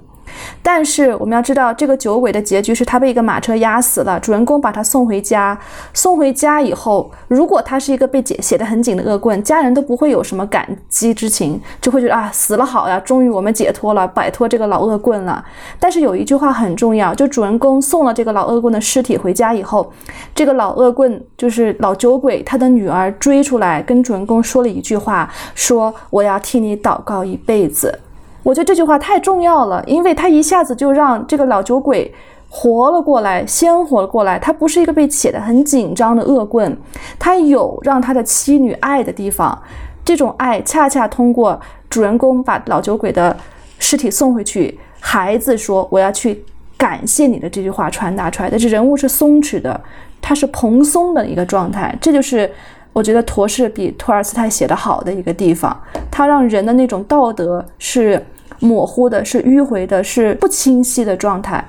但是我们要知道，这个酒鬼的结局是他被一个马车压死了。主人公把他送回家，送回家以后，如果他是一个被写写的很紧的恶棍，家人都不会有什么感激之情，就会觉得啊，死了好呀，终于我们解脱了，摆脱这个老恶棍了。但是有一句话很重要，就主人公送了这个老恶棍的尸体回家以后，这个老恶棍就是老酒鬼，他的女儿追出来跟主人公说了一句话，说我要替你祷告一辈子。我觉得这句话太重要了，因为他一下子就让这个老酒鬼活了过来，鲜活了过来。他不是一个被写的很紧张的恶棍，他有让他的妻女爱的地方。这种爱恰恰通过主人公把老酒鬼的尸体送回去，孩子说我要去感谢你的这句话传达出来的。这人物是松弛的，他是蓬松的一个状态。这就是我觉得陀氏比托尔斯泰写的好的一个地方，他让人的那种道德是。模糊的是迂回的，是不清晰的状态，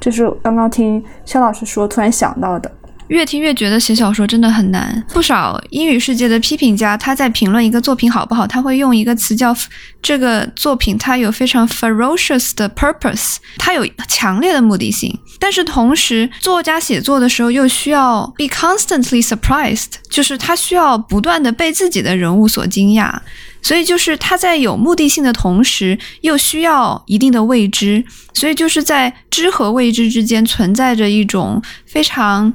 这是刚刚听肖老师说，突然想到的。越听越觉得写小说真的很难。不少英语世界的批评家，他在评论一个作品好不好，他会用一个词叫这个作品它有非常 ferocious 的 purpose，它有强烈的目的性。但是同时，作家写作的时候又需要 be constantly surprised，就是他需要不断的被自己的人物所惊讶。所以就是他在有目的性的同时，又需要一定的未知，所以就是在知和未知之间存在着一种非常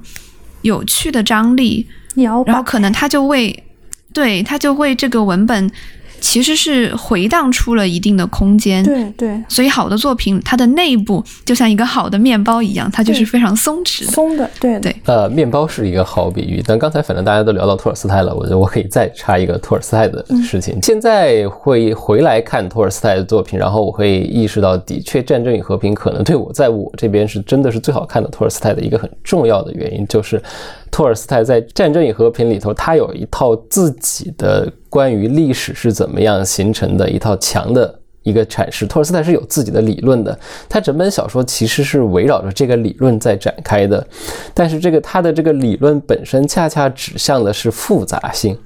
有趣的张力，然后可能他就为，对他就为这个文本。其实是回荡出了一定的空间，对对，所以好的作品它的内部就像一个好的面包一样，它就是非常松弛松的，对对。呃，面包是一个好比喻，但刚才反正大家都聊到托尔斯泰了，我觉得我可以再插一个托尔斯泰的事情。现在会回来看托尔斯泰的作品，然后我会意识到，的确《战争与和平》可能对我在我这边是真的是最好看的托尔斯泰的一个很重要的原因，就是。托尔斯泰在《战争与和平》里头，他有一套自己的关于历史是怎么样形成的一套强的一个阐释。托尔斯泰是有自己的理论的，他整本小说其实是围绕着这个理论在展开的。但是这个他的这个理论本身恰恰指向的是复杂性。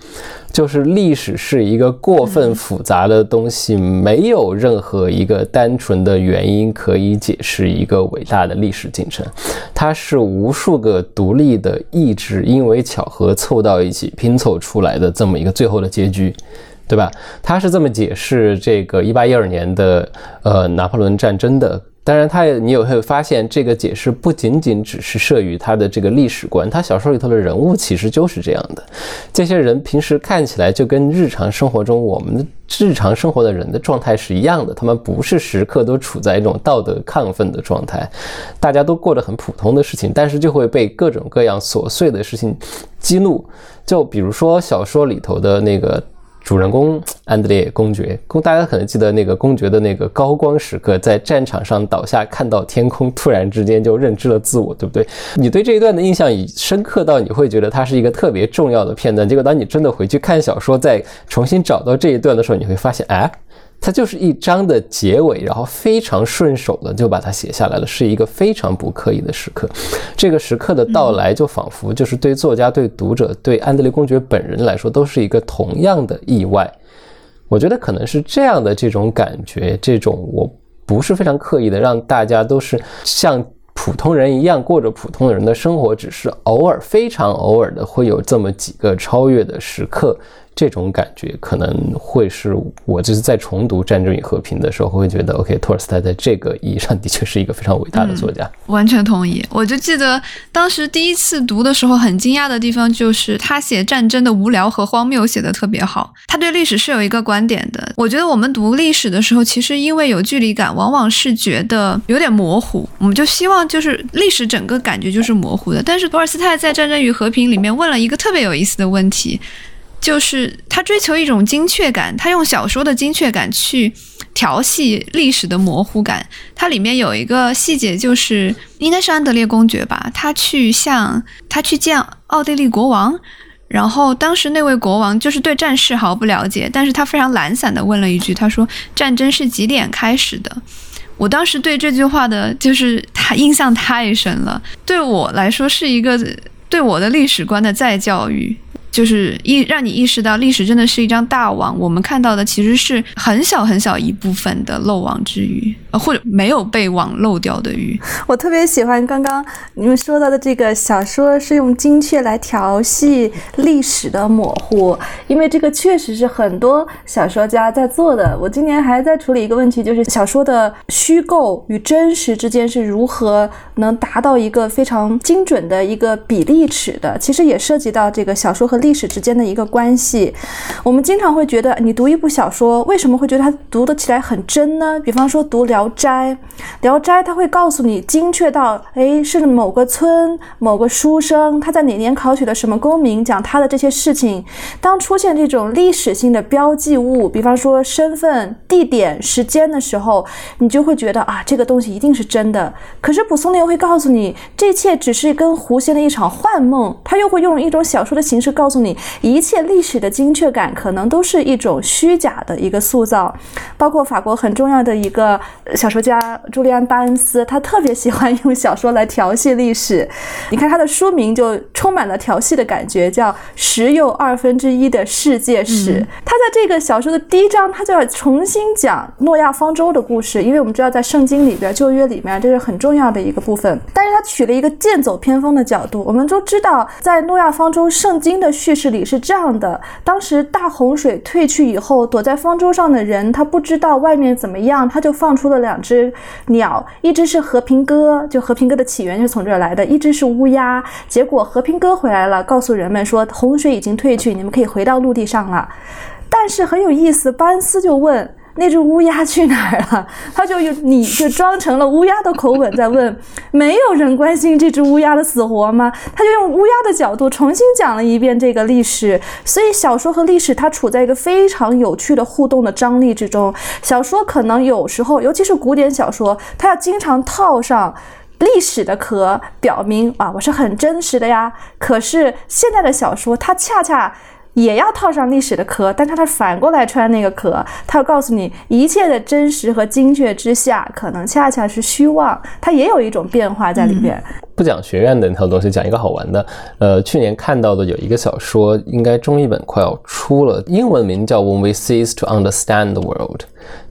就是历史是一个过分复杂的东西，没有任何一个单纯的原因可以解释一个伟大的历史进程，它是无数个独立的意志因为巧合凑到一起拼凑出来的这么一个最后的结局，对吧？他是这么解释这个一八一二年的呃拿破仑战争的。当然，他也你也会发现，这个解释不仅仅只是设于他的这个历史观，他小说里头的人物其实就是这样的。这些人平时看起来就跟日常生活中我们日常生活的人的状态是一样的，他们不是时刻都处在一种道德亢奋的状态，大家都过得很普通的事情，但是就会被各种各样琐碎的事情激怒。就比如说小说里头的那个。主人公安德烈公爵，公大家可能记得那个公爵的那个高光时刻，在战场上倒下，看到天空，突然之间就认知了自我，对不对？你对这一段的印象已深刻到你会觉得它是一个特别重要的片段。结果当你真的回去看小说，再重新找到这一段的时候，你会发现，哎。它就是一章的结尾，然后非常顺手的就把它写下来了，是一个非常不刻意的时刻。这个时刻的到来，就仿佛就是对作家、对读者、对安德烈公爵本人来说，都是一个同样的意外。我觉得可能是这样的这种感觉，这种我不是非常刻意的让大家都是像普通人一样过着普通人的生活，只是偶尔非常偶尔的会有这么几个超越的时刻。这种感觉可能会是我就是在重读《战争与和平》的时候会觉得，OK，托尔斯泰在这个意义上 [LAUGHS] 的确是一个非常伟大的作家。完全同意。我就记得当时第一次读的时候，很惊讶的地方就是他写战争的无聊和荒谬写得特别好。他对历史是有一个观点的。我觉得我们读历史的时候，其实因为有距离感，往往是觉得有点模糊，我们就希望就是历史整个感觉就是模糊的。但是托尔斯泰在《战争与和平》里面问了一个特别有意思的问题。就是他追求一种精确感，他用小说的精确感去调戏历史的模糊感。它里面有一个细节，就是应该是安德烈公爵吧，他去向他去见奥地利国王，然后当时那位国王就是对战事毫不了解，但是他非常懒散的问了一句，他说：“战争是几点开始的？”我当时对这句话的就是他印象太深了，对我来说是一个对我的历史观的再教育。就是意让你意识到历史真的是一张大网，我们看到的其实是很小很小一部分的漏网之鱼，呃，或者没有被网漏掉的鱼。[LAUGHS] 我特别喜欢刚刚你们说到的这个小说是用精确来调戏历史的模糊，因为这个确实是很多小说家在做的。我今年还在处理一个问题，就是小说的虚构与真实之间是如何能达到一个非常精准的一个比例尺的。其实也涉及到这个小说和历史之间的一个关系，我们经常会觉得，你读一部小说，为什么会觉得它读得起来很真呢？比方说读《聊斋》，《聊斋》它会告诉你精确到，哎，是某个村某个书生他在哪年考取了什么功名，讲他的这些事情。当出现这种历史性的标记物，比方说身份、地点、时间的时候，你就会觉得啊，这个东西一定是真的。可是蒲松龄会告诉你，这一切只是跟狐仙的一场幻梦。他又会用一种小说的形式告。告诉你，一切历史的精确感可能都是一种虚假的一个塑造。包括法国很重要的一个小说家朱利安·巴恩斯，他特别喜欢用小说来调戏历史。你看他的书名就充满了调戏的感觉，叫《十又二分之一的世界史》。他在这个小说的第一章，他就要重新讲诺亚方舟的故事，因为我们知道在圣经里边、旧约里面这是很重要的一个部分。但是他取了一个剑走偏锋的角度。我们都知道，在诺亚方舟圣经的。叙事里是这样的：当时大洪水退去以后，躲在方舟上的人，他不知道外面怎么样，他就放出了两只鸟，一只是和平鸽，就和平鸽的起源就是从这儿来的；一只是乌鸦。结果和平鸽回来了，告诉人们说洪水已经退去，你们可以回到陆地上了。但是很有意思，巴恩斯就问。那只乌鸦去哪儿了？[LAUGHS] 他就用你就装成了乌鸦的口吻在问，没有人关心这只乌鸦的死活吗？他就用乌鸦的角度重新讲了一遍这个历史。所以小说和历史它处在一个非常有趣的互动的张力之中。小说可能有时候，尤其是古典小说，它要经常套上历史的壳，表明啊我是很真实的呀。可是现在的小说，它恰恰。也要套上历史的壳，但它是反过来穿那个壳，它要告诉你一切的真实和精确之下，可能恰恰是虚妄，它也有一种变化在里边。不讲学院的那套东西，讲一个好玩的。呃，去年看到的有一个小说，应该中译本快要出了，英文名叫《When We Cease to Understand the World》。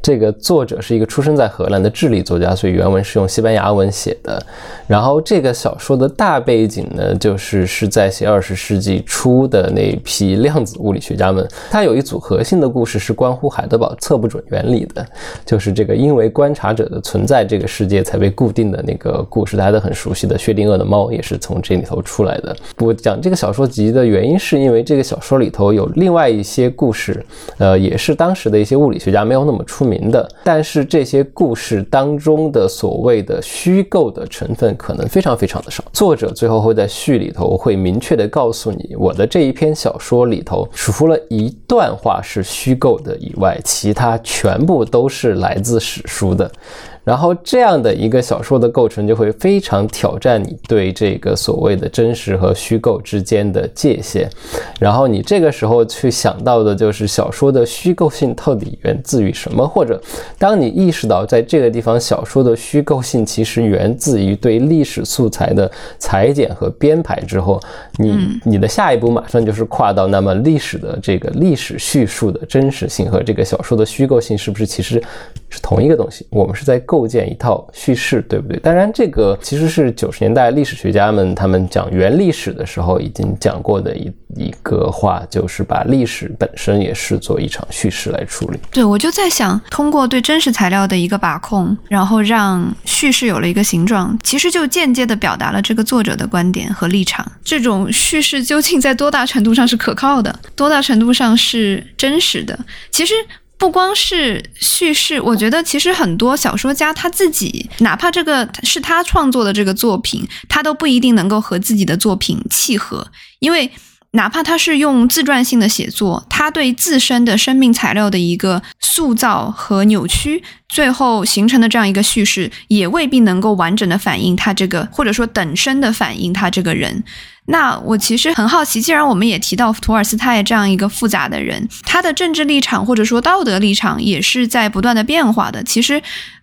这个作者是一个出生在荷兰的智利作家，所以原文是用西班牙文写的。然后这个小说的大背景呢，就是是在写二十世纪初的那批量子物理学家们。它有一组核心的故事是关乎海德堡测不准原理的，就是这个因为观察者的存在，这个世界才被固定的那个故事，大家都很熟悉的薛定谔的猫也是从这里头出来的。我讲这个小说集的原因，是因为这个小说里头有另外一些故事，呃，也是当时的一些物理学家没有那么出名。名的。但是这些故事当中的所谓的虚构的成分可能非常非常的少。作者最后会在序里头会明确的告诉你，我的这一篇小说里头，除了一段话是虚构的以外，其他全部都是来自史书的。然后这样的一个小说的构成就会非常挑战你对这个所谓的真实和虚构之间的界限。然后你这个时候去想到的就是小说的虚构性到底源自于什么？或者当你意识到在这个地方小说的虚构性其实源自于对历史素材的裁剪和编排之后，你你的下一步马上就是跨到那么历史的这个历史叙述的真实性和这个小说的虚构性是不是其实是同一个东西？我们是在。构建一套叙事，对不对？当然，这个其实是九十年代历史学家们他们讲原历史的时候已经讲过的一一个话，就是把历史本身也视作一场叙事来处理。对，我就在想，通过对真实材料的一个把控，然后让叙事有了一个形状，其实就间接的表达了这个作者的观点和立场。这种叙事究竟在多大程度上是可靠的，多大程度上是真实的？其实。不光是叙事，我觉得其实很多小说家他自己，哪怕这个是他创作的这个作品，他都不一定能够和自己的作品契合，因为哪怕他是用自传性的写作，他对自身的生命材料的一个塑造和扭曲，最后形成的这样一个叙事，也未必能够完整的反映他这个，或者说等身的反映他这个人。那我其实很好奇，既然我们也提到托尔斯泰这样一个复杂的人，他的政治立场或者说道德立场也是在不断的变化的。其实，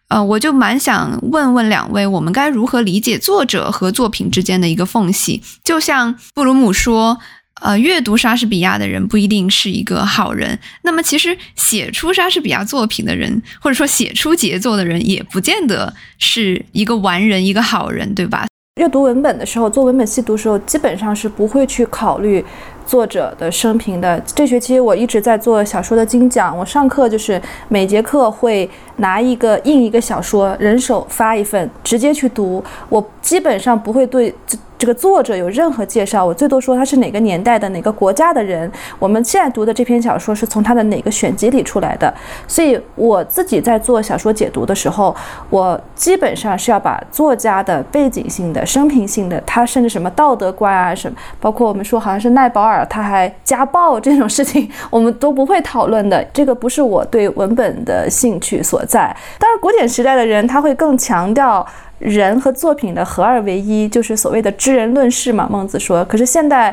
呃，我就蛮想问问两位，我们该如何理解作者和作品之间的一个缝隙？就像布鲁姆说，呃，阅读莎士比亚的人不一定是一个好人，那么其实写出莎士比亚作品的人，或者说写出杰作的人，也不见得是一个完人，一个好人，对吧？阅读文本的时候，做文本细读的时候，基本上是不会去考虑作者的生平的。这学期我一直在做小说的精讲，我上课就是每节课会拿一个印一个小说，人手发一份，直接去读。我基本上不会对。这这个作者有任何介绍，我最多说他是哪个年代的哪个国家的人。我们现在读的这篇小说是从他的哪个选集里出来的，所以我自己在做小说解读的时候，我基本上是要把作家的背景性的、生平性的，他甚至什么道德观啊什么，包括我们说好像是奈保尔他还家暴这种事情，我们都不会讨论的。这个不是我对文本的兴趣所在。当然，古典时代的人他会更强调。人和作品的合二为一，就是所谓的知人论事嘛。孟子说。可是现在，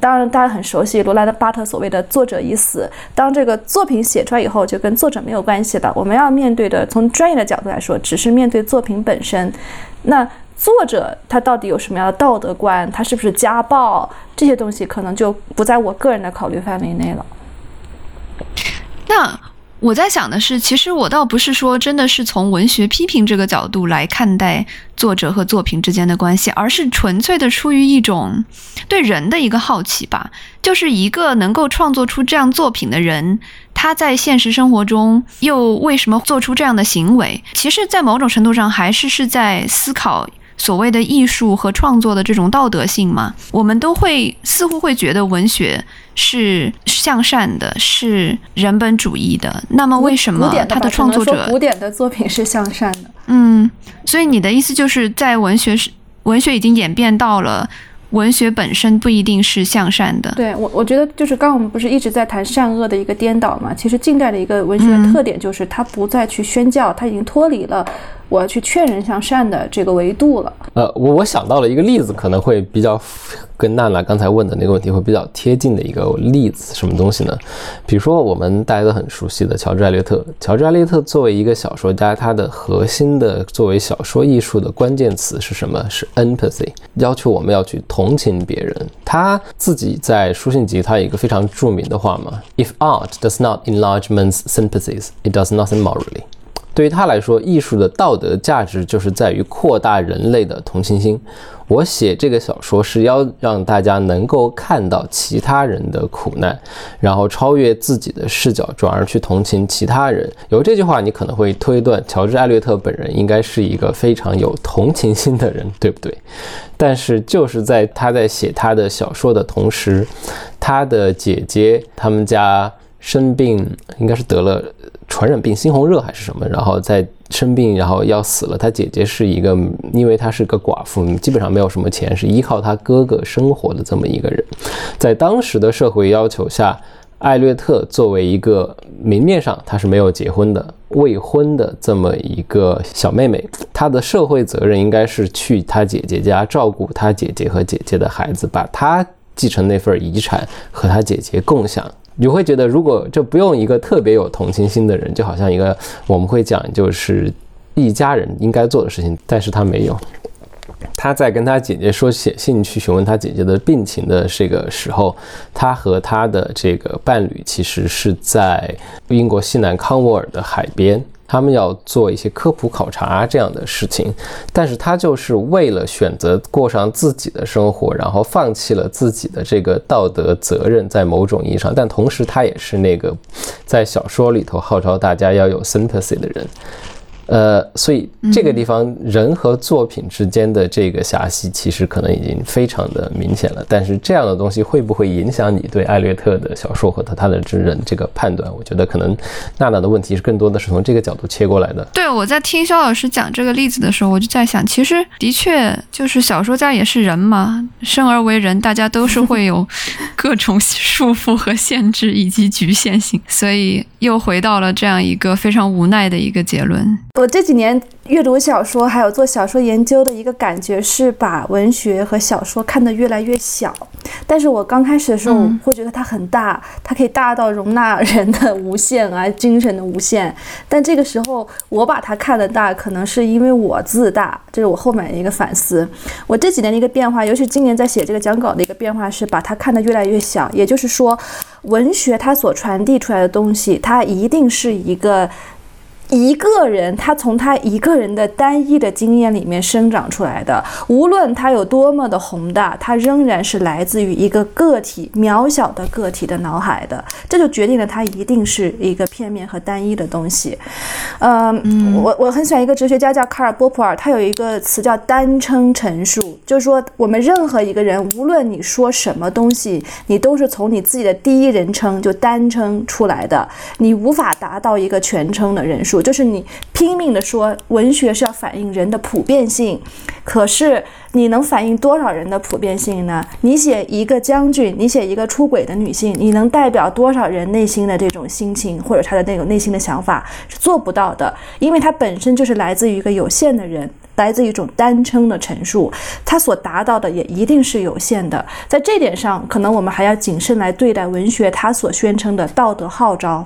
当然大家很熟悉罗兰的巴特所谓的“作者已死”。当这个作品写出来以后，就跟作者没有关系了。我们要面对的，从专业的角度来说，只是面对作品本身。那作者他到底有什么样的道德观？他是不是家暴？这些东西可能就不在我个人的考虑范围内了。那。我在想的是，其实我倒不是说真的是从文学批评这个角度来看待作者和作品之间的关系，而是纯粹的出于一种对人的一个好奇吧。就是一个能够创作出这样作品的人，他在现实生活中又为什么做出这样的行为？其实，在某种程度上，还是是在思考。所谓的艺术和创作的这种道德性嘛，我们都会似乎会觉得文学是向善的，是人本主义的。那么为什么他的创作者古典的作品是向善的？嗯，所以你的意思就是在文学是文学已经演变到了文学本身不一定是向善的。对我，我觉得就是刚刚我们不是一直在谈善恶的一个颠倒嘛？其实近代的一个文学的特点就是它不再去宣教，它已经脱离了。我要去劝人向善的这个维度了。呃，我我想到了一个例子，可能会比较跟娜娜刚才问的那个问题会比较贴近的一个例子，什么东西呢？比如说我们大家都很熟悉的乔治艾略特。乔治艾略特作为一个小说家，他的核心的作为小说艺术的关键词是什么？是 empathy，要求我们要去同情别人。他自己在书信集，他有一个非常著名的话嘛：If art does not enlarge men's sympathies, it does nothing morally。对于他来说，艺术的道德价值就是在于扩大人类的同情心。我写这个小说是要让大家能够看到其他人的苦难，然后超越自己的视角，转而去同情其他人。有这句话，你可能会推断乔治·艾略特本人应该是一个非常有同情心的人，对不对？但是就是在他在写他的小说的同时，他的姐姐他们家生病，应该是得了。传染病，猩红热还是什么，然后在生病，然后要死了。他姐姐是一个，因为她是个寡妇，基本上没有什么钱，是依靠他哥哥生活的这么一个人。在当时的社会要求下，艾略特作为一个明面上她是没有结婚的未婚的这么一个小妹妹，她的社会责任应该是去她姐姐家照顾她姐姐和姐姐的孩子，把她继承那份遗产和她姐姐共享。你会觉得，如果就不用一个特别有同情心的人，就好像一个我们会讲就是一家人应该做的事情，但是他没有。他在跟他姐姐说写信去询问他姐姐的病情的这个时候，他和他的这个伴侣其实是在英国西南康沃尔的海边。他们要做一些科普考察这样的事情，但是他就是为了选择过上自己的生活，然后放弃了自己的这个道德责任，在某种意义上，但同时他也是那个在小说里头号召大家要有 sympathy 的人。呃，所以这个地方人和作品之间的这个狭隙，其实可能已经非常的明显了。但是这样的东西会不会影响你对艾略特的小说和他他的真人这个判断？我觉得可能娜娜的问题是更多的是从这个角度切过来的。对，我在听肖老师讲这个例子的时候，我就在想，其实的确就是小说家也是人嘛，生而为人，大家都是会有各种束缚和限制以及局限性，所以又回到了这样一个非常无奈的一个结论。我这几年阅读小说，还有做小说研究的一个感觉是，把文学和小说看得越来越小。但是我刚开始的时候会觉得它很大，它可以大到容纳人的无限啊，精神的无限。但这个时候我把它看得大，可能是因为我自大，这是我后面的一个反思。我这几年的一个变化，尤其今年在写这个讲稿的一个变化，是把它看得越来越小。也就是说，文学它所传递出来的东西，它一定是一个。一个人，他从他一个人的单一的经验里面生长出来的，无论他有多么的宏大，他仍然是来自于一个个体渺小的个体的脑海的，这就决定了他一定是一个片面和单一的东西。嗯，我我很喜欢一个哲学家叫卡尔波普尔，他有一个词叫单称陈述，就是说我们任何一个人，无论你说什么东西，你都是从你自己的第一人称就单称出来的，你无法达到一个全称的人数。就是你拼命的说文学是要反映人的普遍性，可是你能反映多少人的普遍性呢？你写一个将军，你写一个出轨的女性，你能代表多少人内心的这种心情或者他的那种内心的想法是做不到的，因为它本身就是来自于一个有限的人，来自一种单称的陈述，它所达到的也一定是有限的。在这点上，可能我们还要谨慎来对待文学它所宣称的道德号召。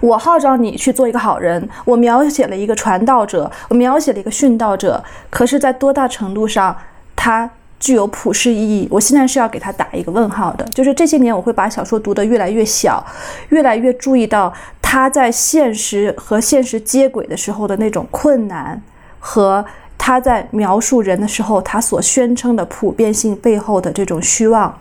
我号召你去做一个好人，我描写了一个传道者，我描写了一个殉道者。可是，在多大程度上，它具有普世意义？我现在是要给他打一个问号的。就是这些年，我会把小说读得越来越小，越来越注意到他在现实和现实接轨的时候的那种困难，和他在描述人的时候，他所宣称的普遍性背后的这种虚妄，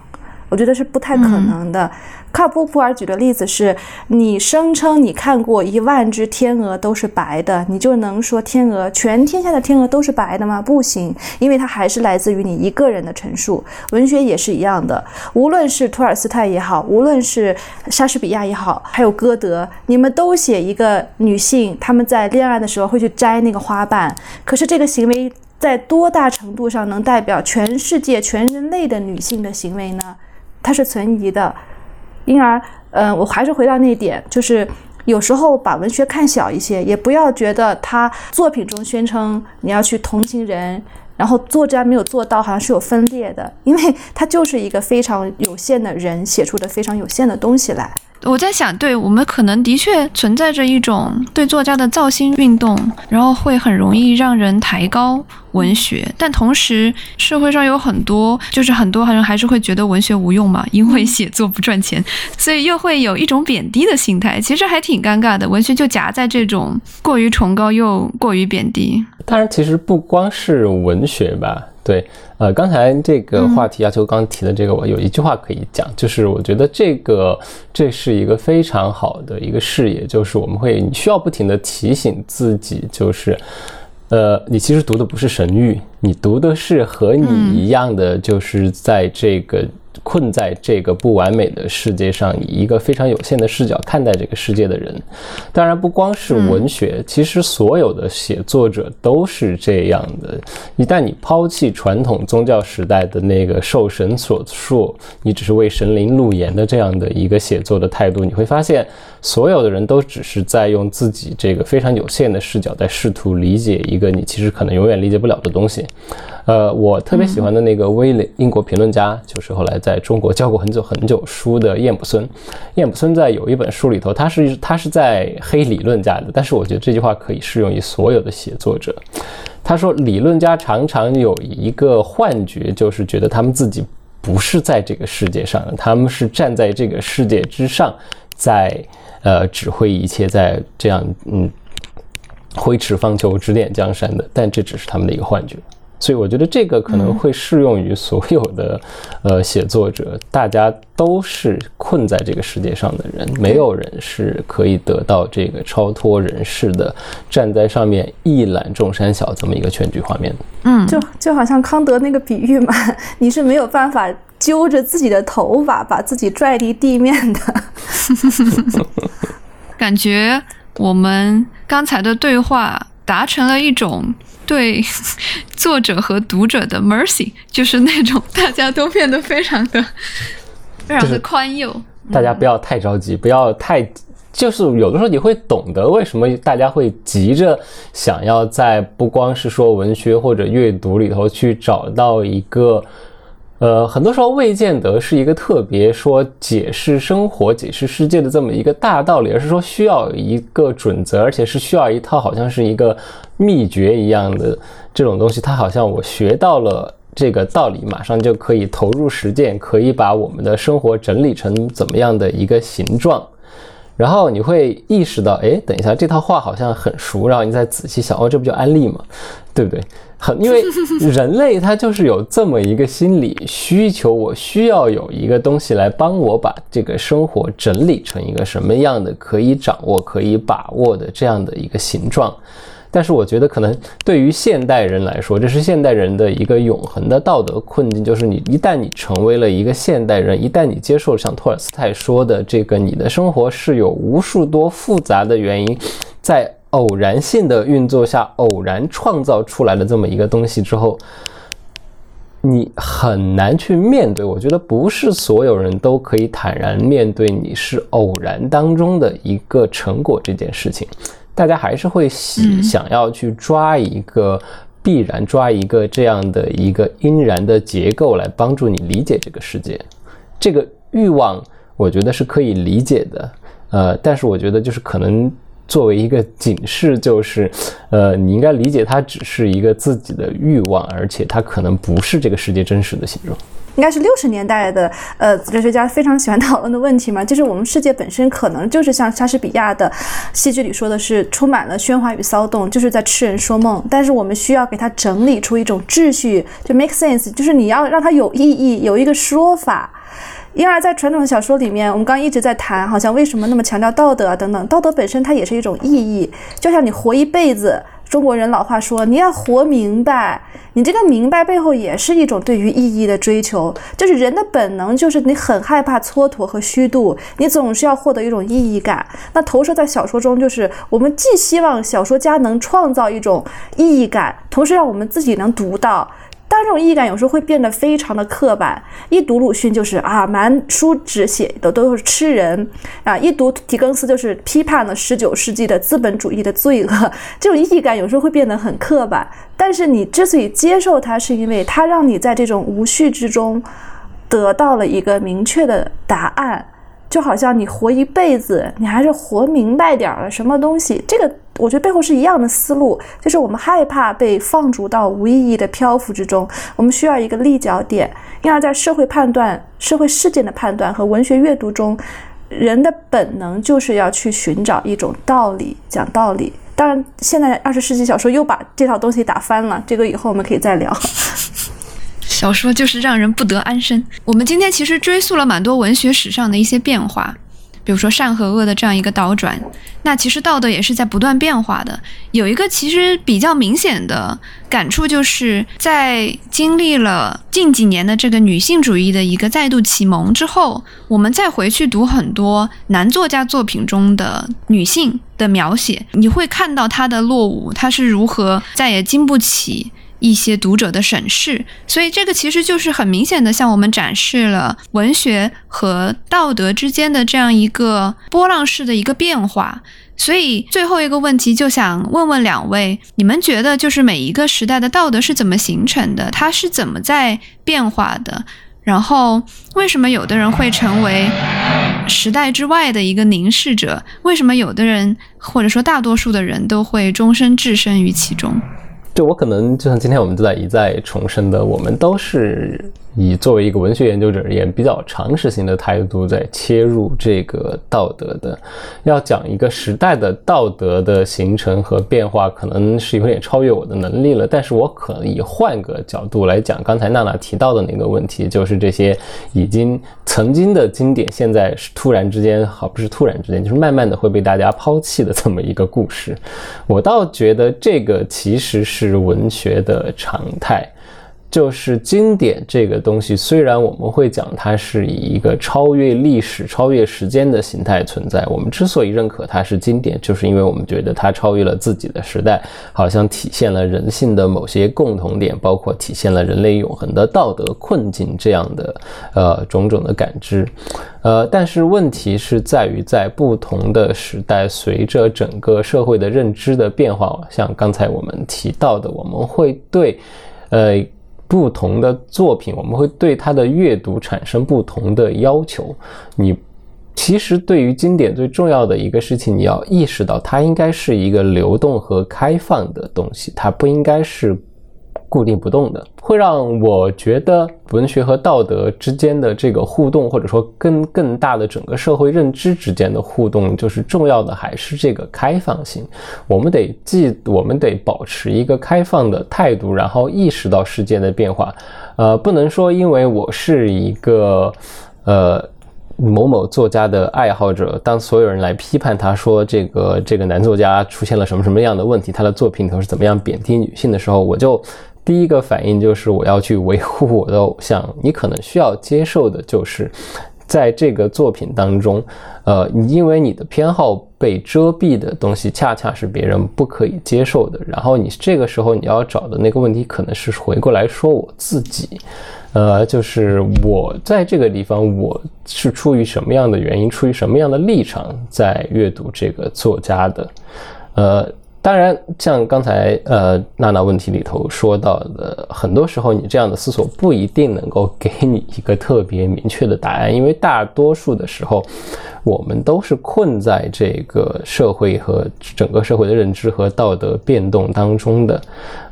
我觉得是不太可能的。卡尔波普尔举的例子是：你声称你看过一万只天鹅都是白的，你就能说天鹅全天下的天鹅都是白的吗？不行，因为它还是来自于你一个人的陈述。文学也是一样的，无论是托尔斯泰也好，无论是莎士比亚也好，还有歌德，你们都写一个女性，她们在恋爱的时候会去摘那个花瓣。可是这个行为在多大程度上能代表全世界全人类的女性的行为呢？它是存疑的。因而，嗯，我还是回到那一点，就是有时候把文学看小一些，也不要觉得他作品中宣称你要去同情人，然后作家没有做到，好像是有分裂的，因为他就是一个非常有限的人写出的非常有限的东西来。我在想，对我们可能的确存在着一种对作家的造星运动，然后会很容易让人抬高文学，但同时社会上有很多，就是很多人还是会觉得文学无用嘛，因为写作不赚钱，所以又会有一种贬低的心态，其实还挺尴尬的。文学就夹在这种过于崇高又过于贬低。当然，其实不光是文学吧。对，呃，刚才这个话题，亚秋刚提的这个，我有一句话可以讲，就是我觉得这个这是一个非常好的一个视野，就是我们会你需要不停的提醒自己，就是，呃，你其实读的不是神谕，你读的是和你一样的，就是在这个。困在这个不完美的世界上，以一个非常有限的视角看待这个世界的人。当然，不光是文学，其实所有的写作者都是这样的。一旦你抛弃传统宗教时代的那个受神所束，你只是为神灵录言的这样的一个写作的态度，你会发现，所有的人都只是在用自己这个非常有限的视角，在试图理解一个你其实可能永远理解不了的东西。呃，我特别喜欢的那个威廉英国评论家，就是后来在中国教过很久很久书的燕卜孙。燕卜孙在有一本书里头，他是他是在黑理论家的，但是我觉得这句话可以适用于所有的写作者。他说，理论家常常有一个幻觉，就是觉得他们自己不是在这个世界上的，他们是站在这个世界之上，在呃指挥一切，在这样嗯挥斥方遒、指点江山的。但这只是他们的一个幻觉。所以我觉得这个可能会适用于所有的，呃，写作者，大家都是困在这个世界上的人，没有人是可以得到这个超脱人世的，站在上面一览众山小这么一个全局画面的。嗯，就就好像康德那个比喻嘛，[LAUGHS] 你是没有办法揪着自己的头发把自己拽离地面的。[LAUGHS] 感觉我们刚才的对话达成了一种。对 [LAUGHS] 作者和读者的 mercy，就是那种大家都变得非常的、非常的宽宥。大家不要太着急，不要太，就是有的时候你会懂得为什么大家会急着想要在不光是说文学或者阅读里头去找到一个。呃，很多时候未见得是一个特别说解释生活、解释世界的这么一个大道理，而是说需要一个准则，而且是需要一套好像是一个秘诀一样的这种东西。它好像我学到了这个道理，马上就可以投入实践，可以把我们的生活整理成怎么样的一个形状。然后你会意识到，哎，等一下，这套话好像很熟。然后你再仔细想，哦，这不就安利吗？对不对？很，因为 [LAUGHS] 人类他就是有这么一个心理需求，我需要有一个东西来帮我把这个生活整理成一个什么样的可以掌握、可以把握的这样的一个形状。但是我觉得，可能对于现代人来说，这是现代人的一个永恒的道德困境，就是你一旦你成为了一个现代人，一旦你接受像托尔斯泰说的这个，你的生活是有无数多复杂的原因，在偶然性的运作下偶然创造出来的这么一个东西之后，你很难去面对。我觉得不是所有人都可以坦然面对你是偶然当中的一个成果这件事情。大家还是会喜想要去抓一个必然，抓一个这样的一个因然的结构来帮助你理解这个世界。这个欲望，我觉得是可以理解的。呃，但是我觉得就是可能作为一个警示，就是呃，你应该理解它只是一个自己的欲望，而且它可能不是这个世界真实的形状。应该是六十年代的，呃，哲学家非常喜欢讨论的问题嘛，就是我们世界本身可能就是像莎士比亚的戏剧里说的是充满了喧哗与骚动，就是在痴人说梦。但是我们需要给它整理出一种秩序，就 make sense，就是你要让它有意义，有一个说法。因而，在传统的小说里面，我们刚刚一直在谈，好像为什么那么强调道德啊等等，道德本身它也是一种意义，就像你活一辈子。中国人老话说：“你要活明白，你这个明白背后也是一种对于意义的追求。就是人的本能，就是你很害怕蹉跎和虚度，你总是要获得一种意义感。那投射在小说中，就是我们既希望小说家能创造一种意义感，同时让我们自己能读到。”但这种意义感有时候会变得非常的刻板，一读鲁迅就是啊，满书纸写的都是吃人啊；一读狄更斯就是批判了十九世纪的资本主义的罪恶。[LAUGHS] 这种意义感有时候会变得很刻板，但是你之所以接受它，是因为它让你在这种无序之中得到了一个明确的答案。就好像你活一辈子，你还是活明白点儿了什么东西？这个我觉得背后是一样的思路，就是我们害怕被放逐到无意义的漂浮之中，我们需要一个立脚点。因而，在社会判断、社会事件的判断和文学阅读中，人的本能就是要去寻找一种道理，讲道理。当然，现在二十世纪小说又把这套东西打翻了，这个以后我们可以再聊。小说就是让人不得安生。我们今天其实追溯了蛮多文学史上的一些变化，比如说善和恶的这样一个倒转。那其实道德也是在不断变化的。有一个其实比较明显的感触，就是在经历了近几年的这个女性主义的一个再度启蒙之后，我们再回去读很多男作家作品中的女性的描写，你会看到她的落伍，她是如何再也经不起。一些读者的审视，所以这个其实就是很明显的向我们展示了文学和道德之间的这样一个波浪式的一个变化。所以最后一个问题就想问问两位，你们觉得就是每一个时代的道德是怎么形成的？它是怎么在变化的？然后为什么有的人会成为时代之外的一个凝视者？为什么有的人或者说大多数的人都会终身置身于其中？就我可能就像今天我们都在一再重申的，我们都是。以作为一个文学研究者而言，比较常识性的态度在切入这个道德的，要讲一个时代的道德的形成和变化，可能是有点超越我的能力了。但是我可以换个角度来讲，刚才娜娜提到的那个问题，就是这些已经曾经的经典，现在是突然之间，好不是突然之间，就是慢慢的会被大家抛弃的这么一个故事。我倒觉得这个其实是文学的常态。就是经典这个东西，虽然我们会讲它是以一个超越历史、超越时间的形态存在，我们之所以认可它是经典，就是因为我们觉得它超越了自己的时代，好像体现了人性的某些共同点，包括体现了人类永恒的道德困境这样的呃种种的感知。呃，但是问题是在于，在不同的时代，随着整个社会的认知的变化，像刚才我们提到的，我们会对呃。不同的作品，我们会对它的阅读产生不同的要求。你其实对于经典最重要的一个事情，你要意识到它应该是一个流动和开放的东西，它不应该是。固定不动的，会让我觉得文学和道德之间的这个互动，或者说跟更大的整个社会认知之间的互动，就是重要的还是这个开放性。我们得记，我们得保持一个开放的态度，然后意识到世界的变化。呃，不能说因为我是一个呃某某作家的爱好者，当所有人来批判他说这个这个男作家出现了什么什么样的问题，他的作品头是怎么样贬低女性的时候，我就。第一个反应就是我要去维护我的偶像。[LAUGHS] 你可能需要接受的就是，在这个作品当中，呃，因为你的偏好被遮蔽的东西，恰恰是别人不可以接受的。然后你这个时候你要找的那个问题，可能是回过来说我自己，呃，就是我在这个地方，我是出于什么样的原因，出于什么样的立场在阅读这个作家的，呃。当然，像刚才呃娜娜问题里头说到的，很多时候你这样的思索不一定能够给你一个特别明确的答案，因为大多数的时候，我们都是困在这个社会和整个社会的认知和道德变动当中的，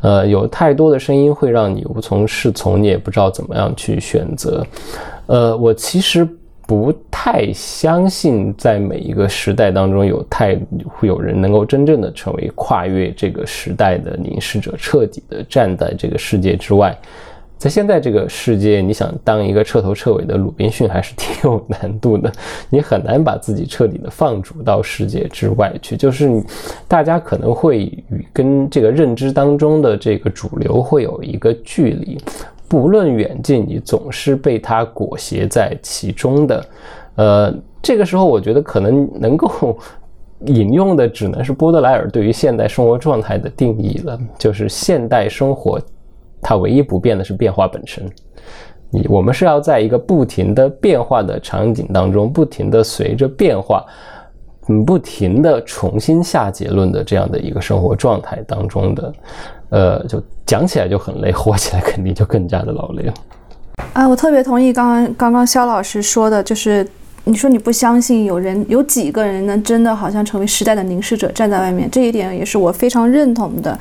呃，有太多的声音会让你无从适从，你也不知道怎么样去选择。呃，我其实。不太相信，在每一个时代当中有太会有人能够真正的成为跨越这个时代的凝视者，彻底的站在这个世界之外。在现在这个世界，你想当一个彻头彻尾的鲁滨逊，还是挺有难度的。你很难把自己彻底的放逐到世界之外去。就是，大家可能会与跟这个认知当中的这个主流会有一个距离。不论远近，你总是被它裹挟在其中的。呃，这个时候，我觉得可能能够引用的只能是波德莱尔对于现代生活状态的定义了，就是现代生活，它唯一不变的是变化本身。你我们是要在一个不停的变化的场景当中，不停的随着变化，嗯，不停的重新下结论的这样的一个生活状态当中的。呃，就讲起来就很累，[LAUGHS] 活起来肯定就更加的劳累了。啊，我特别同意刚刚刚刚肖老师说的，就是你说你不相信有人有几个人能真的好像成为时代的凝视者站在外面，这一点也是我非常认同的。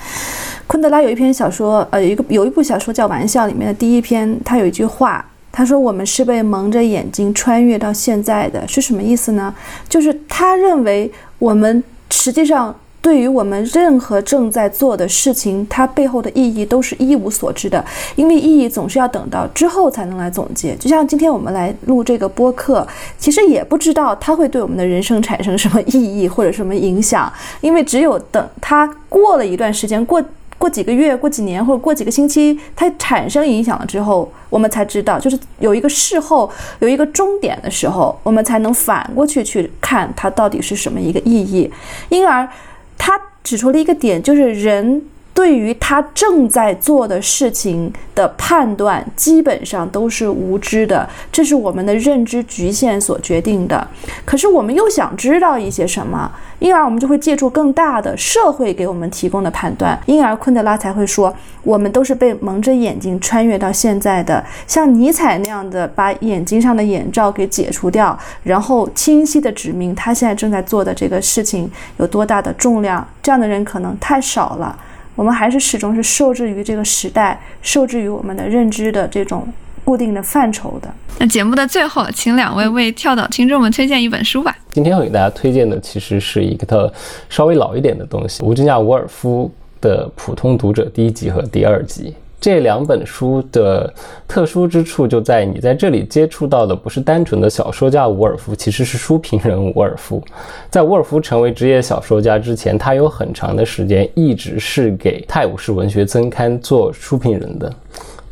昆德拉有一篇小说，呃，有一个有一部小说叫《玩笑》，里面的第一篇，他有一句话，他说我们是被蒙着眼睛穿越到现在的，是什么意思呢？就是他认为我们实际上。对于我们任何正在做的事情，它背后的意义都是一无所知的，因为意义总是要等到之后才能来总结。就像今天我们来录这个播客，其实也不知道它会对我们的人生产生什么意义或者什么影响，因为只有等它过了一段时间，过过几个月、过几年或者过几个星期，它产生影响了之后，我们才知道，就是有一个事后有一个终点的时候，我们才能反过去去看它到底是什么一个意义，因而。他指出了一个点，就是人对于他正在做的事情的判断，基本上都是无知的，这是我们的认知局限所决定的。可是我们又想知道一些什么，因而我们就会借助更大的社会给我们提供的判断，因而昆德拉才会说，我们都是被蒙着眼睛穿越到现在的，像尼采那样的把眼睛上的眼罩给解除掉，然后清晰的指明他现在正在做的这个事情有多大的重量，这样的人可能太少了。我们还是始终是受制于这个时代，受制于我们的认知的这种固定的范畴的。那节目的最后，请两位为跳岛听众们推荐一本书吧。今天要给大家推荐的其实是一个稍微老一点的东西，吴金亚·伍尔夫的《普通读者》第一集和第二集。这两本书的特殊之处就在你在这里接触到的不是单纯的小说家伍尔夫，其实是书评人伍尔夫。在伍尔夫成为职业小说家之前，他有很长的时间一直是给《泰晤士文学增刊》做书评人的。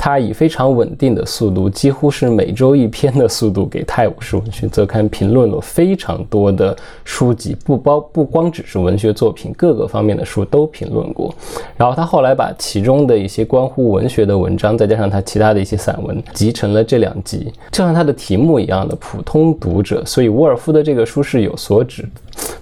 他以非常稳定的速度，几乎是每周一篇的速度，给《泰晤士文学周刊》评论了非常多的书籍，不包不光只是文学作品，各个方面的书都评论过。然后他后来把其中的一些关乎文学的文章，再加上他其他的一些散文，集成了这两集，就像他的题目一样的普通读者。所以沃尔夫的这个书是有所指。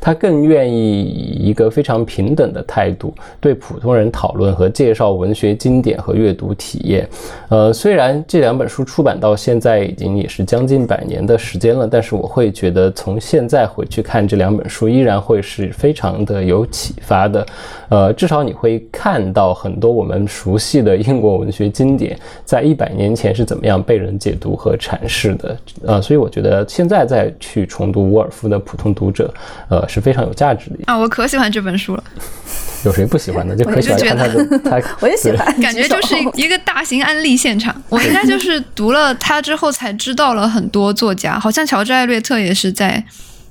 他更愿意以一个非常平等的态度对普通人讨论和介绍文学经典和阅读体验。呃，虽然这两本书出版到现在已经也是将近百年的时间了，但是我会觉得从现在回去看这两本书，依然会是非常的有启发的。呃，至少你会看到很多我们熟悉的英国文学经典，在一百年前是怎么样被人解读和阐释的。呃，所以我觉得现在再去重读沃尔夫的《普通读者》。呃，是非常有价值的啊！我可喜欢这本书了。有谁不喜欢的？就可喜欢他的他，我也喜欢。感觉就是一个大型安利现场。[LAUGHS] 我应该就是读了他之后才知道了很多作家，好像乔治·艾略特也是在。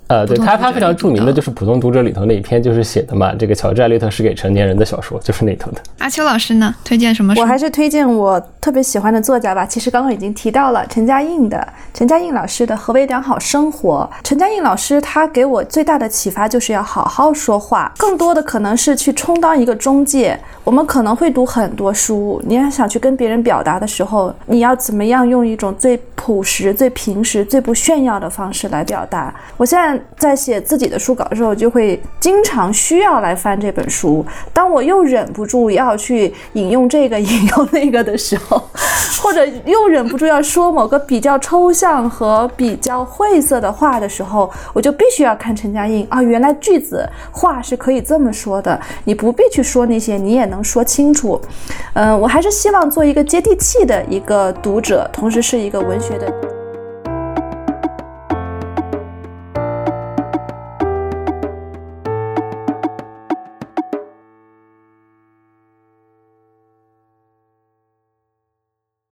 呃，对他，他非常著名的就是《普通读者》里头那一篇，就是写的嘛。这个乔治·艾略特是给成年人的小说，就是那头的。阿秋老师呢，推荐什么？我还是推荐我特别喜欢的作家吧。其实刚刚已经提到了陈嘉映的陈嘉映老师的《何为良好生活》。陈嘉映老师他给我最大的启发就是要好好说话，更多的可能是去充当一个中介。我们可能会读很多书，你要想去跟别人表达的时候，你要怎么样用一种最朴实、最平实、最不炫耀的方式来表达？我现在。在写自己的书稿的时候，就会经常需要来翻这本书。当我又忍不住要去引用这个、引用那个的时候，[LAUGHS] 或者又忍不住要说某个比较抽象和比较晦涩的话的时候，我就必须要看陈嘉映啊，原来句子话是可以这么说的，你不必去说那些，你也能说清楚。嗯，我还是希望做一个接地气的一个读者，同时是一个文学的。